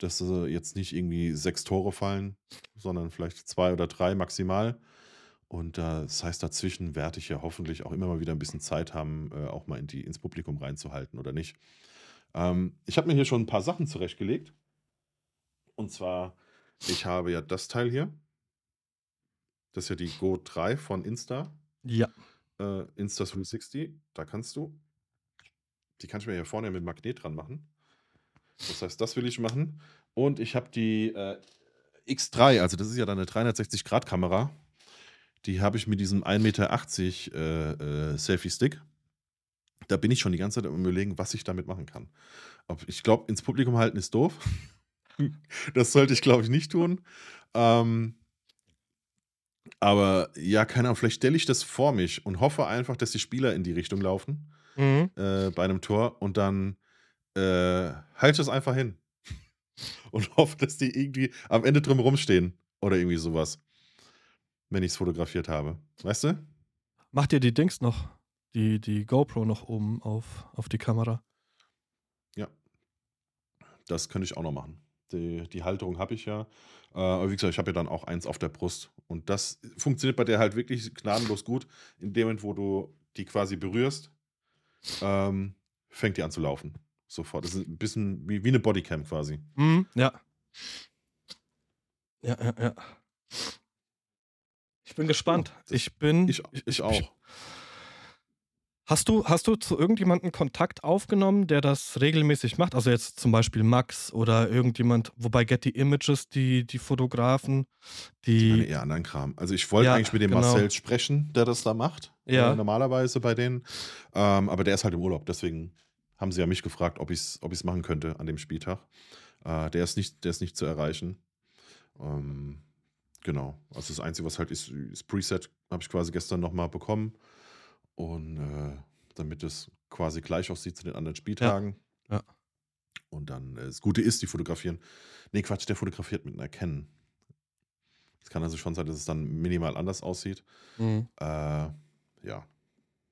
Dass äh, jetzt nicht irgendwie sechs Tore fallen, sondern vielleicht zwei oder drei maximal. Und äh, das heißt, dazwischen werde ich ja hoffentlich auch immer mal wieder ein bisschen Zeit haben, äh, auch mal in die, ins Publikum reinzuhalten oder nicht. Ähm, ich habe mir hier schon ein paar Sachen zurechtgelegt. Und zwar, ich habe ja das Teil hier. Das ist ja die Go 3 von Insta. Ja. Äh, Insta 360. Da kannst du. Die kann ich mir hier vorne mit Magnet dran machen. Das heißt, das will ich machen. Und ich habe die äh, X3, also das ist ja dann eine 360-Grad-Kamera. Die habe ich mit diesem 1,80 Meter äh, äh, Selfie-Stick. Da bin ich schon die ganze Zeit am überlegen, was ich damit machen kann. Ob, ich glaube, ins Publikum halten ist doof. das sollte ich, glaube ich, nicht tun. Ähm, aber ja, keine Ahnung, vielleicht stelle ich das vor mich und hoffe einfach, dass die Spieler in die Richtung laufen Mhm. äh, bei einem Tor und dann äh, halte ich das einfach hin. und hoffe, dass die irgendwie am Ende drumherum stehen oder irgendwie sowas. Wenn ich es fotografiert habe. Weißt du? Macht ihr die Dings noch? Die, die GoPro noch oben auf, auf die Kamera? Das könnte ich auch noch machen. Die, die Halterung habe ich ja. Äh, aber wie gesagt, ich habe ja dann auch eins auf der Brust. Und das funktioniert bei der halt wirklich gnadenlos gut. In dem Moment, wo du die quasi berührst, ähm, fängt die an zu laufen. Sofort. Das ist ein bisschen wie, wie eine Bodycam quasi. Mhm. Ja. Ja, ja, ja. Ich bin gespannt. das- ich bin. Ich, ich auch. Hast du, hast du zu irgendjemandem Kontakt aufgenommen, der das regelmäßig macht? Also jetzt zum Beispiel Max oder irgendjemand, wobei Getty Images, die, die Fotografen, Die meine eher anderen Kram. Also ich wollte Ja, eigentlich mit dem genau. Marcel sprechen, der das da macht. Ja. Äh, normalerweise bei denen. Ähm, aber der ist halt im Urlaub. Deswegen haben sie ja mich gefragt, ob ich es ob ich's machen könnte an dem Spieltag. Äh, der, ist nicht, der ist nicht zu erreichen. Ähm, genau. Also das Einzige, was halt ist, ist Preset, habe ich quasi gestern nochmal bekommen. Und äh, damit es quasi gleich aussieht zu den anderen Spieltagen. Ja. Und dann, äh, das Gute ist, die fotografieren. Nee, Quatsch, der fotografiert mit einer Canon. Es kann also schon sein, dass es dann minimal anders aussieht. Mhm. Äh, ja,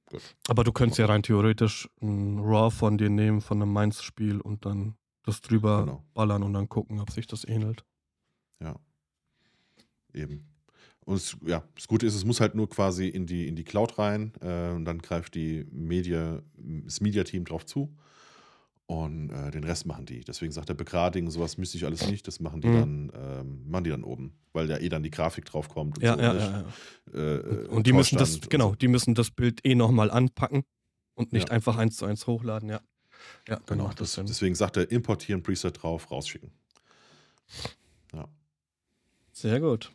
gut. Aber du könntest ja rein theoretisch ein RAW von dir nehmen, von einem Mainz-Spiel und dann das drüber Genau. ballern und dann gucken, ob sich das ähnelt. Ja. Eben. Und es, ja, das Gute ist, es muss halt nur quasi in die, in die Cloud rein äh, und dann greift die Media, das Media-Team drauf zu und äh, den Rest machen die. Deswegen sagt er Begrading, sowas müsste ich alles nicht, das machen die, Mhm. dann, ähm, machen die dann oben, weil ja eh dann die Grafik drauf kommt. Und Ja, so, ja, ja, ja. Äh, Und die müssen das, und genau, so. die müssen das Bild eh nochmal anpacken und nicht Ja. einfach eins zu eins hochladen, ja. Ja, Genau, das das, deswegen sagt er, importieren, Preset drauf, rausschicken. Ja. Sehr gut.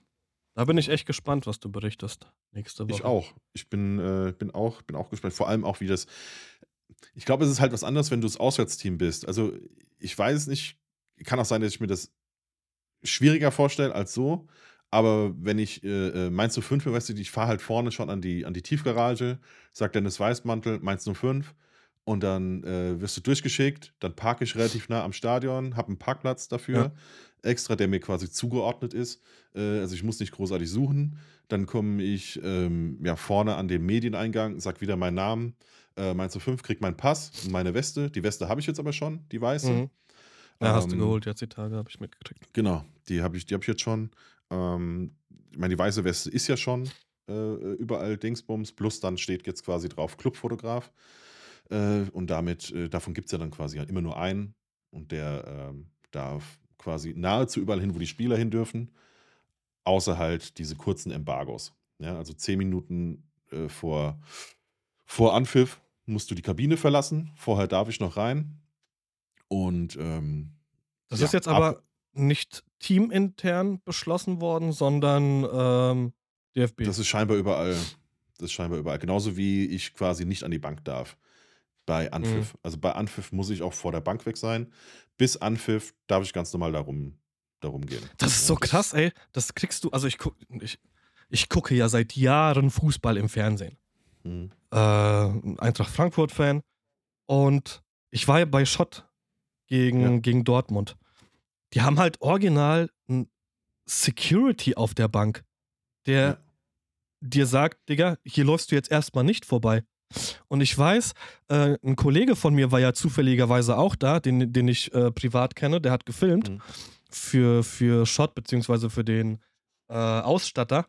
Da bin ich echt gespannt, was du berichtest nächste Woche. Ich auch. Ich bin, äh, bin auch, bin auch gespannt. Vor allem auch, wie das. Ich glaube, es ist halt was anderes, wenn du das Auswärtsteam bist. Also, ich weiß es nicht. Kann auch sein, dass ich mir das schwieriger vorstelle als so. Aber wenn ich äh, äh, Mainz 05 bin, weißt du, ich fahre halt vorne schon an die, an die Tiefgarage, sagt Dennis Weißmantel, Mainz 05. Und dann äh, wirst du durchgeschickt. Dann parke ich relativ nah am Stadion, habe einen Parkplatz dafür, extra, der mir quasi zugeordnet ist. Äh, also ich muss nicht großartig suchen. Dann komme ich ähm, ja, vorne an den Medieneingang, sag wieder meinen Namen. Äh, Mainz 05 kriegt meinen Pass und meine Weste. Die Weste habe ich jetzt aber schon, die weiße. Mhm. Ja, hast du Ähm, geholt, jetzt die Tage, habe ich mitgekriegt. Genau, die habe ich, die hab ich jetzt schon. Ähm, ich meine, die weiße Weste ist ja schon äh, überall Dingsbums, plus dann steht jetzt quasi drauf Clubfotograf. Äh, und damit, äh, davon gibt es ja dann quasi immer nur einen. Und der ähm, darf quasi nahezu überall hin, wo die Spieler hin dürfen, außer halt diese kurzen Embargos. Ja, also zehn Minuten äh, vor, vor Anpfiff musst du die Kabine verlassen. Vorher darf ich noch rein. Und ähm, Das ja, ist jetzt ab- aber nicht teamintern beschlossen worden, sondern ähm, DFB. Das ist scheinbar überall. Das ist scheinbar überall. Genauso wie ich quasi nicht an die Bank darf. Bei Mhm. Anpfiff. Also bei Anpfiff muss ich auch vor der Bank weg sein. Bis Anpfiff darf ich ganz normal darum, darum gehen. Das ist so krass, ey. Das kriegst du, also ich, guck, ich, ich gucke ja seit Jahren Fußball im Fernsehen. Mhm. Äh, ein Eintracht Frankfurt-Fan. Und ich war ja bei Schott gegen, Ja. gegen Dortmund. Die haben halt original ein Security auf der Bank, der Ja. dir sagt, Digga, hier läufst du jetzt erstmal nicht vorbei. Und ich weiß, äh, ein Kollege von mir war ja zufälligerweise auch da, den, den ich äh, privat kenne, der hat gefilmt Mhm. für, für Shot beziehungsweise für den äh, Ausstatter.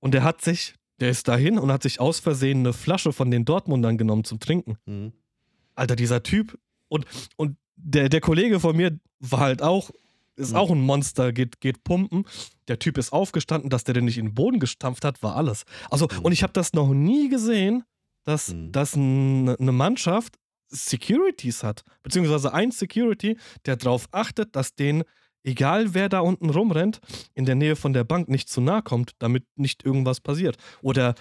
Und der hat sich, der ist dahin und hat sich aus Versehen eine Flasche von den Dortmundern genommen zum Trinken. Mhm. Alter, dieser Typ, Und, und der, der Kollege von mir war halt auch, ist Mhm. auch ein Monster, geht, geht pumpen. Der Typ ist aufgestanden, dass der den nicht in den Boden gestampft hat, war alles. Also, Mhm. und ich habe das noch nie gesehen, dass, Mhm. dass ein, eine Mannschaft Securities hat. Beziehungsweise ein Security, der darauf achtet, dass denen, egal wer da unten rumrennt, in der Nähe von der Bank nicht zu nahe kommt, damit nicht irgendwas passiert. Oder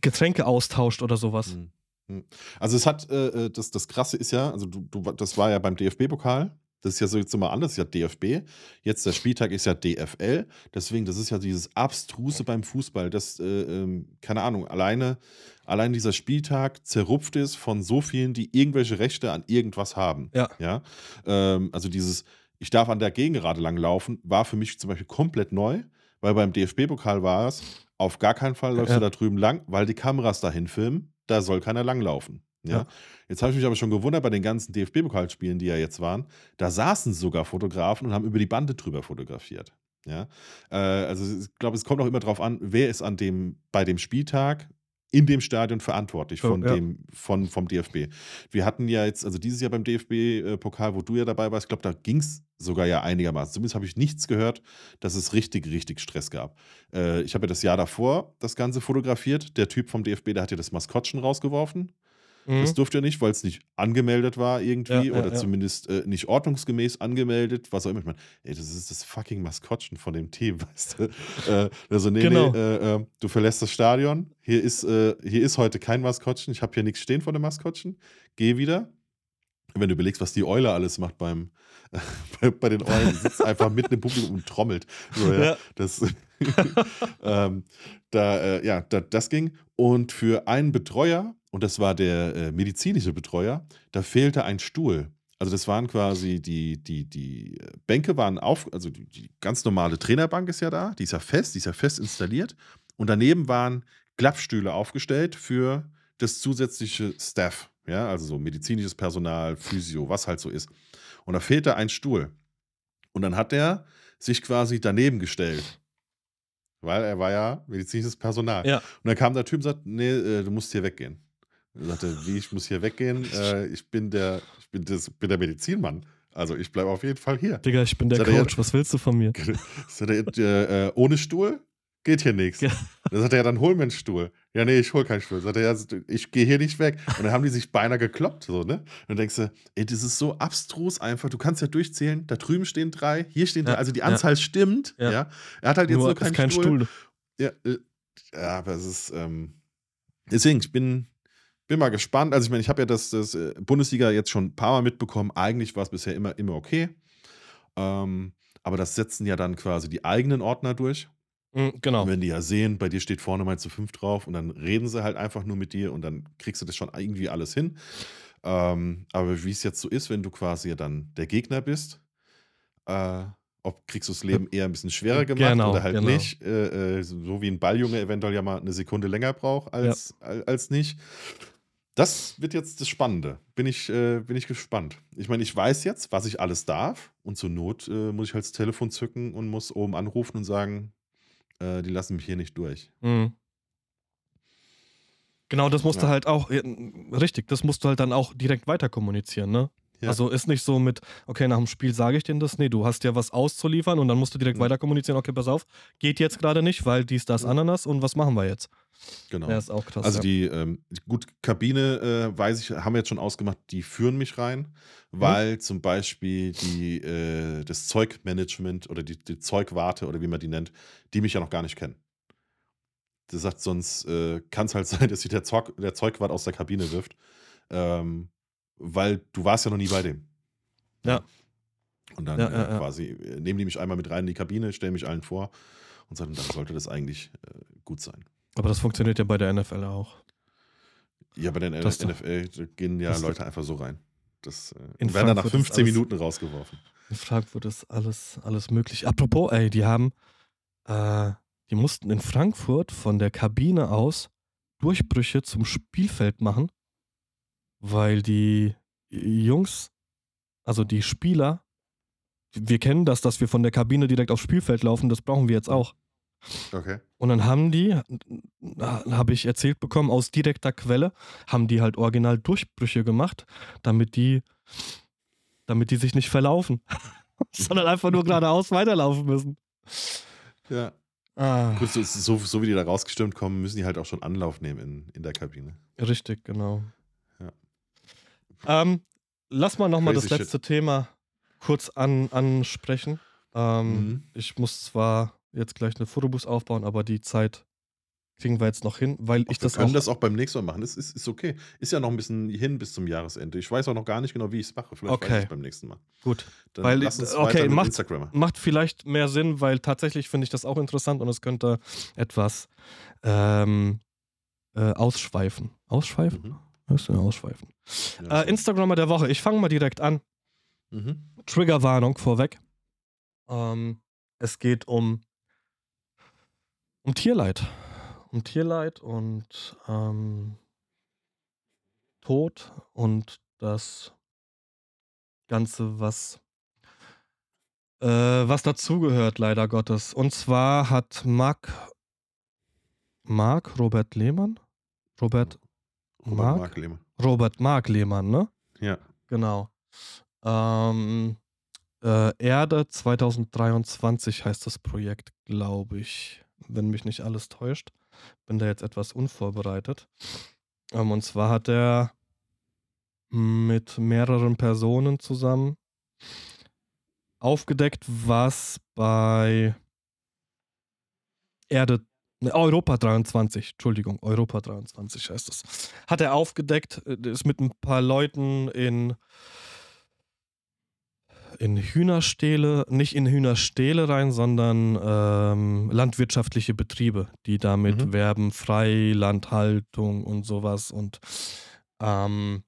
Getränke austauscht oder sowas. Mhm. Mhm. Also es hat, äh, äh, das, das Krasse ist ja, also du, du, das war ja beim DFB-Pokal, das ist ja so jetzt immer anders, das ist ja DFB, jetzt der Spieltag ist ja DFL, deswegen, das ist ja dieses Abstruse beim Fußball, das, äh, ähm, keine Ahnung, alleine, allein dieser Spieltag zerrupft ist von so vielen, die irgendwelche Rechte an irgendwas haben. Ja. ja? Ähm, also dieses, ich darf an der Gegengerade lang laufen, war für mich zum Beispiel komplett neu, weil beim DFB-Pokal war es, auf gar keinen Fall läufst Ja. du da drüben lang, weil die Kameras dahin filmen, da soll keiner langlaufen. Ja? Ja. Jetzt habe ich mich aber schon gewundert bei den ganzen DFB-Pokalspielen, die ja jetzt waren, da saßen sogar Fotografen und haben über die Bande drüber fotografiert. Ja? Äh, also ich glaube, es kommt auch immer darauf an, wer ist an dem, bei dem Spieltag in dem Stadion verantwortlich von Ja. dem, von, vom DFB. Wir hatten ja jetzt, also dieses Jahr beim DFB-Pokal, wo du ja dabei warst, ich glaube, da ging es sogar ja einigermaßen. Zumindest habe ich nichts gehört, dass es richtig, richtig Stress gab. Äh, ich habe ja das Jahr davor das Ganze fotografiert. Der Typ vom DFB, der hat ja das Maskottchen rausgeworfen. Das Mhm. durfte er nicht, weil es nicht angemeldet war irgendwie Ja, oder ja. zumindest äh, nicht ordnungsgemäß angemeldet, was auch immer. Ich meine, ey, das ist das fucking Maskottchen von dem Team, weißt du? Äh, also, nee, Genau. nee, äh, äh, du verlässt das Stadion. Hier ist, äh, hier ist heute kein Maskottchen. Ich habe hier nichts stehen von dem Maskottchen. Geh wieder. Wenn du überlegst, was die Eule alles macht beim, bei, bei den Eulen, sitzt einfach mitten im Publikum und trommelt. So, ja, Ja. Das, ähm, da, äh, ja, da, das ging. Und für einen Betreuer, und das war der äh, medizinische Betreuer, da fehlte ein Stuhl. Also das waren quasi die, die, die äh, Bänke waren auf, also die, die ganz normale Trainerbank ist ja da, die ist ja fest, die ist ja fest installiert. Und daneben waren Klappstühle aufgestellt für das zusätzliche Staff, ja, also so medizinisches Personal, Physio, was halt so ist. Und da fehlte ein Stuhl. Und dann hat er sich quasi daneben gestellt. Weil er war ja medizinisches Personal. Ja. Und dann kam der Typ und sagt, nee, äh, du musst hier weggehen. Er sagte, wie, ich muss hier weggehen? Äh, ich bin der, ich bin, das, bin der Medizinmann. Also ich bleibe auf jeden Fall hier. Digga, ich bin der Sagt er Coach, was willst du von mir? Sagt er, äh, äh, ohne Stuhl geht hier nichts. Ja. Dann sagt er, ja, dann hol mir einen Stuhl. Ja, nee, ich hol keinen Stuhl. Sagt er, ja, ich gehe hier nicht weg. Und dann haben die sich beinahe gekloppt, so, ne? Und dann denkst du, ey, das ist so abstrus einfach. Du kannst ja durchzählen. Da drüben stehen drei, hier stehen drei. Ja, Also die ja. Anzahl stimmt, ja. Ja. Er hat halt jetzt Nur nur, keinen kein Stuhl. Stuhl. Ja, äh, ja, aber es ist, ähm, deswegen, ich bin, bin mal gespannt. Also ich meine, ich habe ja das, das äh, Bundesliga jetzt schon ein paar Mal mitbekommen. Eigentlich war es bisher immer, immer okay. Ähm, aber das setzen ja dann quasi die eigenen Ordner durch. Mhm, Genau. Und wenn die ja sehen, bei dir steht vorne mal zu fünf drauf und dann reden sie halt einfach nur mit dir und dann kriegst du das schon irgendwie alles hin. Ähm, aber wie es jetzt so ist, wenn du quasi ja dann der Gegner bist, äh, ob kriegst du das Leben eher ein bisschen schwerer gemacht Genau, oder halt genau. nicht, äh, äh, so wie ein Balljunge eventuell ja mal eine Sekunde länger braucht als, al- als nicht. Das wird jetzt das Spannende. Bin ich, äh, bin ich gespannt. Ich meine, ich weiß jetzt, was ich alles darf und zur Not äh, muss ich halt das Telefon zücken und muss oben anrufen und sagen, äh, die lassen mich hier nicht durch. Mhm. Genau, das musst du Ja. halt auch, richtig, das musst du halt dann auch direkt weiter kommunizieren, ne? Ja. Also ist nicht so mit, okay, nach dem Spiel sage ich denen das, nee, du hast ja was auszuliefern und dann musst du direkt Mhm. weiter kommunizieren, okay, pass auf, geht jetzt gerade nicht, weil dies, das, Mhm. Ananas und was machen wir jetzt? Genau. Ja, ist auch krass. Also die, ähm, gut, Kabine, äh, weiß ich, haben wir jetzt schon ausgemacht, die führen mich rein, Mhm. weil zum Beispiel die, äh, das Zeugmanagement oder die, die Zeugwarte oder wie man die nennt, die mich ja noch gar nicht kennen. Das sagt, sonst äh, kann es halt sein, dass sich der, Zeug, der Zeugwart aus der Kabine wirft, ähm, weil du warst ja noch nie bei dem. Ja. Und dann Ja, äh, ja, ja. quasi äh, nehmen die mich einmal mit rein in die Kabine, stellen mich allen vor und sagen, dann sollte das eigentlich äh, gut sein. Aber das funktioniert ja bei der NFL auch. Ja, bei Das- NFL gehen ja Leute einfach so rein. Das äh, In werden dann nach Frankfurt ist 15 alles- Minuten rausgeworfen. In Frankfurt ist alles, alles möglich. Apropos, ey, die haben, äh, die mussten in Frankfurt von der Kabine aus Durchbrüche zum Spielfeld machen, weil die Jungs, also die Spieler, wir kennen das, dass wir von der Kabine direkt aufs Spielfeld laufen, das brauchen wir jetzt auch. Okay. Und dann haben die, habe ich erzählt bekommen, aus direkter Quelle, haben die halt original Durchbrüche gemacht, damit die damit die sich nicht verlaufen, sondern einfach nur geradeaus weiterlaufen müssen. Ja. Ah, Gut, so, so, so wie die da rausgestürmt kommen, müssen die halt auch schon Anlauf nehmen in, in der Kabine. richtig, genau. Ähm, lass mal nochmal das letzte Thema kurz an, ansprechen. Ähm, Mhm. Ich muss zwar jetzt gleich eine Fotobus aufbauen, aber die Zeit kriegen wir jetzt noch hin, weil ich wir das können auch. das auch beim nächsten Mal machen. Das ist, ist okay. Ist ja noch ein bisschen hin bis zum Jahresende. Ich weiß auch noch gar nicht genau, wie ich es mache. Vielleicht weiß Okay. ich es beim nächsten Mal. Gut. Dann Weil- lass uns okay, macht-. Macht vielleicht mehr Sinn, weil tatsächlich finde ich das auch interessant und es könnte etwas ähm, äh, ausschweifen. Ausschweifen? Mhm. Was ist denn ausschweifen? Ja, Äh, Instagrammer der Woche. Ich fange mal direkt an. mhm. Triggerwarnung vorweg. Ähm, es geht um, um Tierleid. Um Tierleid und ähm, Tod und das Ganze, was, äh, was dazugehört, leider Gottes. Und zwar hat Marc, Marc Robert Lehmann? Robert, Robert Mark? Mark Lehmann. Robert Marc Lehmann, ne? Ja. Genau. Ähm, äh, Erde 2023 heißt das Projekt, glaube ich, wenn mich nicht alles täuscht. Bin da jetzt etwas unvorbereitet. Ähm, und zwar hat er mit mehreren Personen zusammen aufgedeckt, was bei Erde Europa 23, Entschuldigung, Europa 23 heißt es. Hat er aufgedeckt, äh, ist mit ein paar Leuten in in Hühnerstähle, nicht in Hühnerstähle rein, sondern ähm, landwirtschaftliche Betriebe, die damit Mhm. werben, Freilandhaltung und sowas und ähm,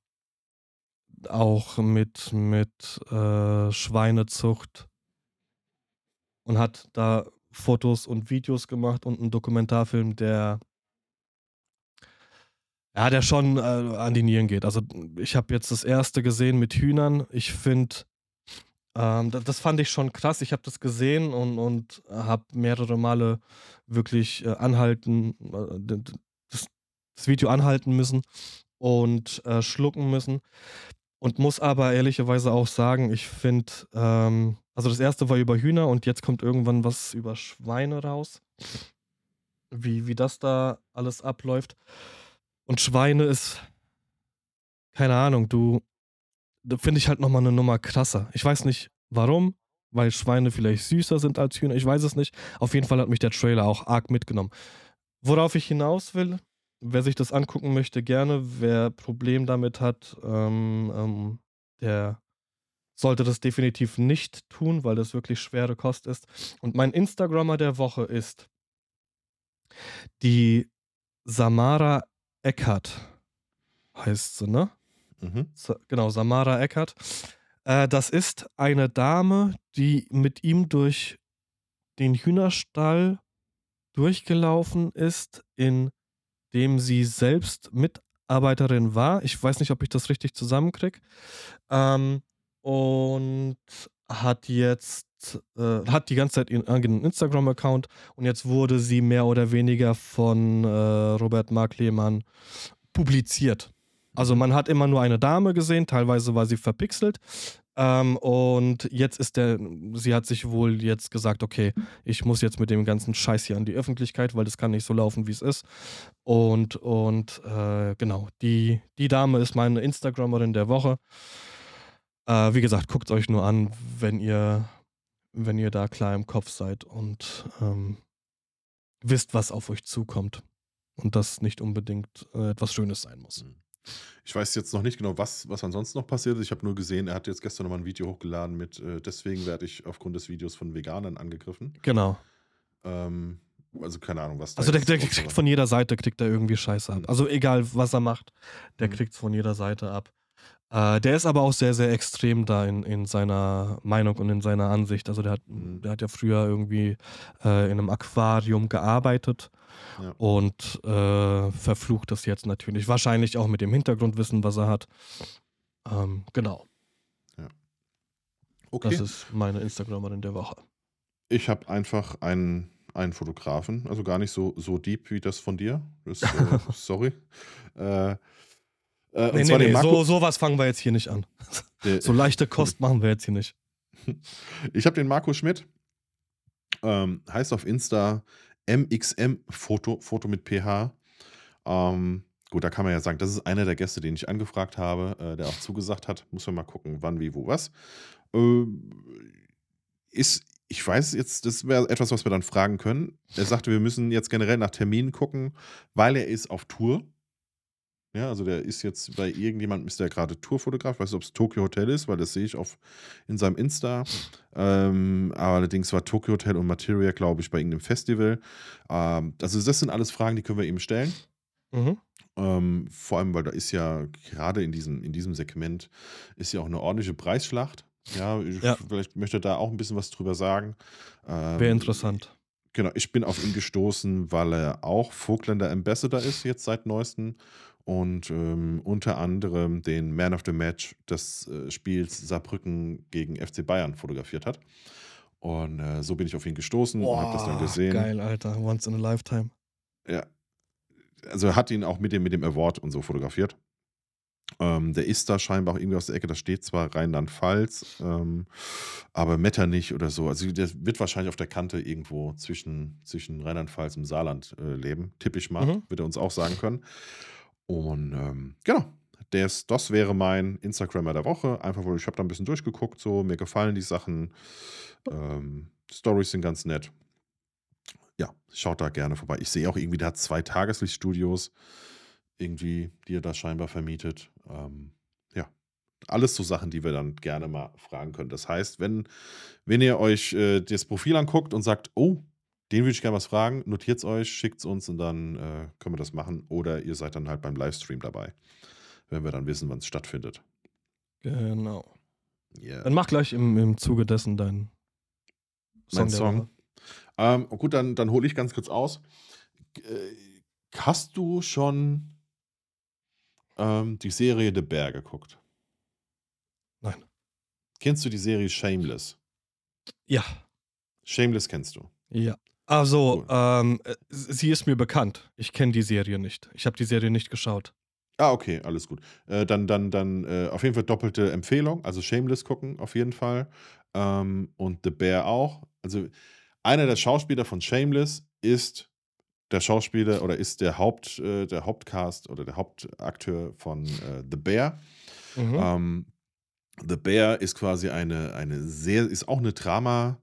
auch mit, mit äh, Schweinezucht und hat da Fotos und Videos gemacht und einen Dokumentarfilm, der ja, der schon äh, an die Nieren geht. Also ich habe jetzt das erste gesehen mit Hühnern. Ich finde, ähm, das, das fand ich schon krass. Ich habe das gesehen und, und habe mehrere Male wirklich äh, anhalten, äh, das, das Video anhalten müssen und äh, schlucken müssen. Und muss aber ehrlicherweise auch sagen, ich finde, ähm, also das erste war über Hühner und jetzt kommt irgendwann was über Schweine raus. Wie, wie das da alles abläuft. Und Schweine ist, keine Ahnung, du, da finde ich halt nochmal eine Nummer krasser. Ich weiß nicht warum, weil Schweine vielleicht süßer sind als Hühner, ich weiß es nicht. Auf jeden Fall hat mich der Trailer auch arg mitgenommen. Worauf ich hinaus will, wer sich das angucken möchte, gerne. Wer Problem damit hat, ähm, ähm, der sollte das definitiv nicht tun, weil das wirklich schwere Kost ist. Und mein Instagrammer der Woche ist die Samara Eckert. Heißt sie, ne? Mhm. Genau, Samara Eckert. Äh, das ist eine Dame, die mit ihm durch den Hühnerstall durchgelaufen ist, in dem sie selbst Mitarbeiterin war. Ich weiß nicht, ob ich das richtig zusammenkriege. Ähm, und hat jetzt, äh, hat die ganze Zeit ihren eigenen Instagram-Account und jetzt wurde sie mehr oder weniger von äh, Robert Mark Lehmann publiziert. Also man hat immer nur eine Dame gesehen, teilweise war sie verpixelt. Ähm, und jetzt ist der, sie hat sich wohl jetzt gesagt, okay, ich muss jetzt mit dem ganzen Scheiß hier an die Öffentlichkeit, weil das kann nicht so laufen, wie es ist. Und, und äh, genau, die, die Dame ist meine Instagrammerin der Woche. Äh, wie gesagt, guckt euch nur an, wenn ihr, wenn ihr da klar im Kopf seid und ähm, wisst, was auf euch zukommt. Und das nicht unbedingt äh, etwas Schönes sein muss. Ich weiß jetzt noch nicht genau, was, was ansonsten noch passiert ist. Ich habe nur gesehen, er hat jetzt gestern nochmal ein Video hochgeladen mit, äh, deswegen werde ich aufgrund des Videos von Veganern angegriffen. Genau. Ähm, also keine Ahnung, was da Also der, der kriegt war. von jeder Seite kriegt er irgendwie Scheiße ab. Also egal, was er macht, der Mhm. kriegt es von jeder Seite ab. Äh, der ist aber auch sehr, sehr extrem da in, in seiner Meinung und in seiner Ansicht. Also der hat, Mhm. der hat ja früher irgendwie äh, in einem Aquarium gearbeitet Ja. und äh, verflucht das jetzt natürlich. Wahrscheinlich auch mit dem Hintergrundwissen, was er hat. Ähm, genau, Okay. das ist meine Instagramerin der Woche. Ich habe einfach einen, einen Fotografen, also gar nicht so, so deep wie das von dir. Das, äh, sorry. Äh, Äh, Nee, nee, nee, Marco, so, sowas fangen wir jetzt hier nicht an. So leichte Kost machen wir jetzt hier nicht. Ich habe den Marco Schmidt, ähm, heißt auf Insta MXM Foto, Foto mit PH. Ähm, gut, da kann man ja sagen, das ist einer der Gäste, den ich angefragt habe, äh, der auch zugesagt hat. Muss man mal gucken, wann, wie, wo, was. Ähm, ist, ich weiß jetzt, das wäre etwas, was wir dann fragen können. Er sagte, wir müssen jetzt generell nach Terminen gucken, weil er ist auf Tour. Ja, also der ist jetzt bei irgendjemandem, ist der gerade Tourfotograf. Weißt du, ob es Tokyo Hotel ist, weil das sehe ich auf, in seinem Insta. Ähm, aber allerdings war Tokyo Hotel und Materia, glaube ich, bei irgendeinem Festival. Ähm, also, das sind alles Fragen, die können wir ihm stellen. Mhm. Ähm, vor allem, weil da ist ja gerade in diesem, in diesem Segment ist ja auch eine ordentliche Preisschlacht. Ja, ich, Ja. vielleicht möchte er da auch ein bisschen was drüber sagen. Ähm, Wäre interessant. Genau, ich bin auf ihn gestoßen, weil er auch Vogtländer Ambassador ist, jetzt seit neuestem. Und ähm, unter anderem den Man of the Match des äh, Spiels Saarbrücken gegen FC Bayern fotografiert hat. Und äh, so bin ich auf ihn gestoßen und habe das dann Boah, gesehen. Geil, Alter. Once in a lifetime. Ja. Also er hat ihn auch mit dem, mit dem Award und so fotografiert. Ähm, der ist da scheinbar auch irgendwie aus der Ecke, da steht zwar Rheinland-Pfalz, ähm, aber Metternich oder so. Also der wird wahrscheinlich auf der Kante irgendwo zwischen, zwischen Rheinland-Pfalz und Saarland äh, leben, tippe ich mal, Mhm. wird er uns auch sagen können. Und ähm, genau, das, das wäre mein Instagrammer der Woche. Einfach, weil ich habe da ein bisschen durchgeguckt, so mir gefallen die Sachen. Ähm, Stories sind ganz nett. Ja, schaut da gerne vorbei. Ich sehe auch irgendwie, der hat zwei Tageslichtstudios, irgendwie, die er da scheinbar vermietet. Ähm, ja, alles so Sachen, die wir dann gerne mal fragen können. Das heißt, wenn, wenn ihr euch äh, das Profil anguckt und sagt, oh, den würde ich gerne was fragen, notiert es euch, schickt es uns und dann äh, können wir das machen. Oder ihr seid dann halt beim Livestream dabei, wenn wir dann wissen, wann es stattfindet. Genau. Yeah. Dann mach gleich im, im Zuge dessen deinen Mein der Song. Ähm, gut, dann, dann hole ich ganz kurz aus. Äh, hast du schon ähm, die Serie The Bear geguckt? Nein. Kennst du die Serie Shameless? Ja, Shameless kennst du. ja. Also, Cool. ähm, äh, sie ist mir bekannt. Ich kenne die Serie nicht. Ich habe die Serie nicht geschaut. Ah, okay, alles gut. Äh, dann dann, dann äh, auf jeden Fall doppelte Empfehlung. Also Shameless gucken, auf jeden Fall. Ähm, und The Bear auch. Also einer der Schauspieler von Shameless ist der Schauspieler oder ist der Haupt, äh, der Hauptcast oder der Hauptakteur von äh, The Bear. Mhm. Ähm, The Bear ist quasi eine, eine sehr, ist auch eine Drama,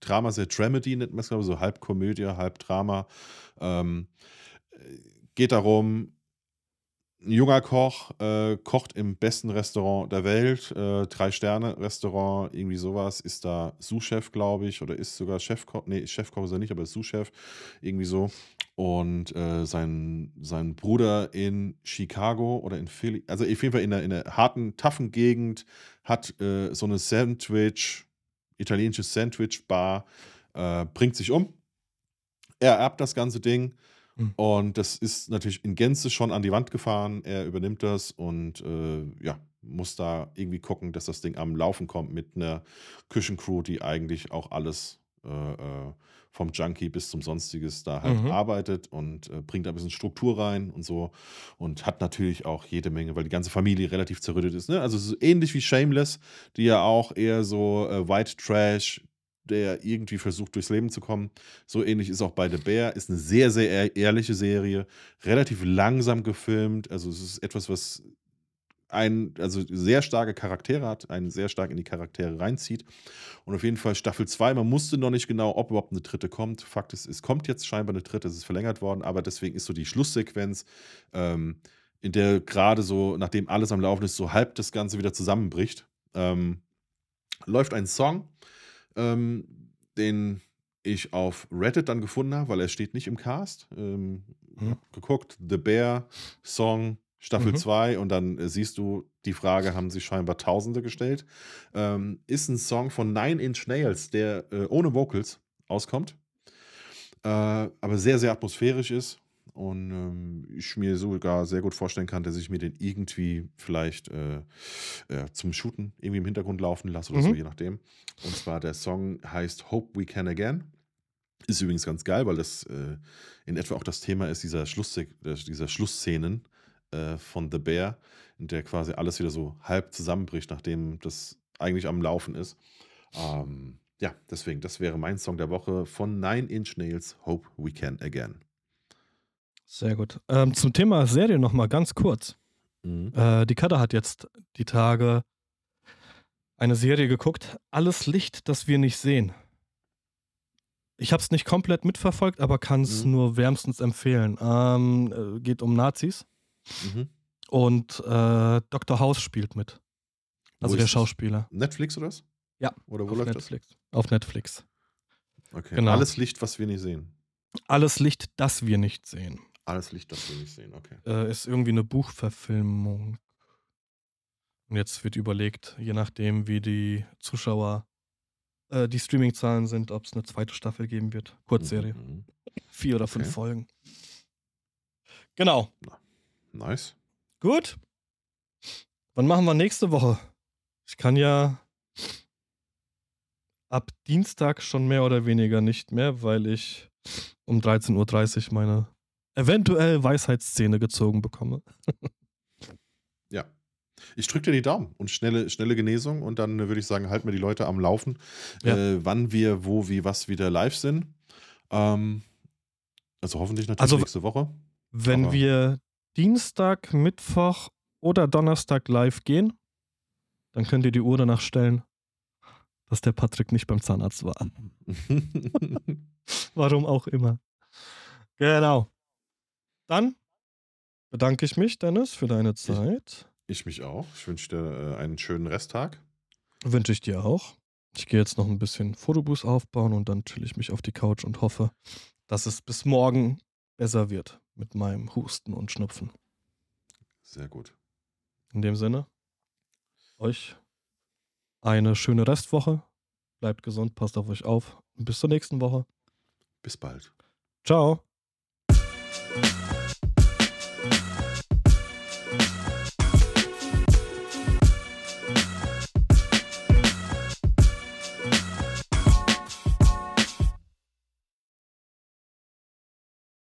Drama, sehr Dramedy, nennt man es, glaube ich, so halb Komödie, halb Drama. Ähm, äh, geht darum, ein junger Koch äh, kocht im besten Restaurant der Welt, äh, Drei-Sterne-Restaurant, irgendwie sowas, ist da Sous-Chef, glaube ich, oder ist sogar Chefkoch, nee, Chefkoch ist er nicht, aber ist Sous-Chef, irgendwie so. Und äh, sein, sein Bruder in Chicago oder in Philly, also auf jeden Fall in einer, in einer harten, taffen Gegend, hat äh, so eine Sandwich, italienische Sandwich-Bar, äh, bringt sich um. Er erbt das ganze Ding. Mhm. Und das ist natürlich in Gänze schon an die Wand gefahren. Er übernimmt das und äh, ja, muss da irgendwie gucken, dass das Ding am Laufen kommt mit einer Küchencrew, die eigentlich auch alles äh, äh, vom Junkie bis zum Sonstiges da halt Mhm. arbeitet und äh, bringt da ein bisschen Struktur rein und so. Und hat natürlich auch jede Menge, weil die ganze Familie relativ zerrüttet ist. Ne? Also so ähnlich wie Shameless, die ja auch eher so äh, White Trash, der irgendwie versucht, durchs Leben zu kommen. So ähnlich ist auch bei The Bear. Ist eine sehr, sehr ehr- ehrliche Serie. Relativ langsam gefilmt. Also es ist etwas, was ein, also sehr starke Charaktere hat, einen sehr stark in die Charaktere reinzieht. Und auf jeden Fall Staffel 2, man wusste noch nicht genau, ob überhaupt eine dritte kommt. Fakt ist, es kommt jetzt scheinbar eine dritte, es ist verlängert worden, aber deswegen ist so die Schlusssequenz, ähm, in der gerade so, nachdem alles am Laufen ist, so halb das Ganze wieder zusammenbricht. Ähm, läuft ein Song, ähm, den ich auf Reddit dann gefunden habe, weil er steht nicht im Cast. Ähm, hab geguckt, The Bear Song Staffel Mhm. 2 und dann äh, siehst du, die Frage haben sich scheinbar Tausende gestellt. Ähm, ist ein Song von Nine Inch Nails, der äh, ohne Vocals auskommt, äh, aber sehr, sehr atmosphärisch ist und ähm, ich mir sogar sehr gut vorstellen kann, dass ich mir den irgendwie vielleicht äh, äh, zum Shooten irgendwie im Hintergrund laufen lasse oder so, Mhm. je nachdem. Und zwar der Song heißt Hope We Can Again. Ist übrigens ganz geil, weil das äh, in etwa auch das Thema ist dieser, Schluss, dieser Schlussszenen äh, von The Bear, in der quasi alles wieder so halb zusammenbricht, nachdem das eigentlich am Laufen ist. Ähm, ja, deswegen, das wäre mein Song der Woche von Nine Inch Nails, Hope We Can Again. Sehr gut. Ähm, zum Thema Serie nochmal ganz kurz. Mhm. Äh, die Kader hat jetzt die Tage eine Serie geguckt, Alles Licht, das wir nicht sehen. Ich habe es nicht komplett mitverfolgt, aber kann es Mhm. nur wärmstens empfehlen. Ähm, äh, geht um Nazis Mhm. und äh, Dr. House spielt mit. Also Wo der ist das? Schauspieler. Netflix oder was? Ja, Oder wo Auf läuft Netflix. Auf Netflix. das? Okay. Genau. Alles Licht, was wir nicht sehen. Alles Licht, das wir nicht sehen. Alles Licht, das wir nicht sehen, okay. Äh, ist irgendwie eine Buchverfilmung. Und jetzt wird überlegt, je nachdem, wie die Zuschauer, äh, die Streaming-Zahlen sind, ob es eine zweite Staffel geben wird. Kurzserie. Mhm. Vier oder fünf Okay. Folgen. Genau. Nice. Gut. Wann machen wir nächste Woche? Ich kann ja ab Dienstag schon mehr oder weniger nicht mehr, weil ich um 13.30 Uhr meine eventuell Weisheitsszene gezogen bekomme. Ja. Ich drücke dir die Daumen und schnelle, schnelle Genesung und dann würde ich sagen, halten wir die Leute am Laufen, Ja. äh, wann wir, wo, wie, was wieder live sind. Ähm, also hoffentlich natürlich Also, nächste Woche. Wenn Aber- wir Dienstag, Mittwoch oder Donnerstag live gehen, dann könnt ihr die Uhr danach stellen, dass der Patrick nicht beim Zahnarzt war. Warum auch immer. Genau. Dann bedanke ich mich, Dennis, für deine Zeit. ich mich auch. Ich wünsche dir äh, einen schönen Resttag. Wünsche ich dir auch. Ich gehe jetzt noch ein bisschen Fotobus aufbauen und dann chill ich mich auf die Couch und hoffe, dass es bis morgen besser wird mit meinem Husten und Schnupfen. Sehr gut. In dem Sinne, euch eine schöne Restwoche. Bleibt gesund, passt auf euch auf. Bis zur nächsten Woche. Bis bald. Ciao.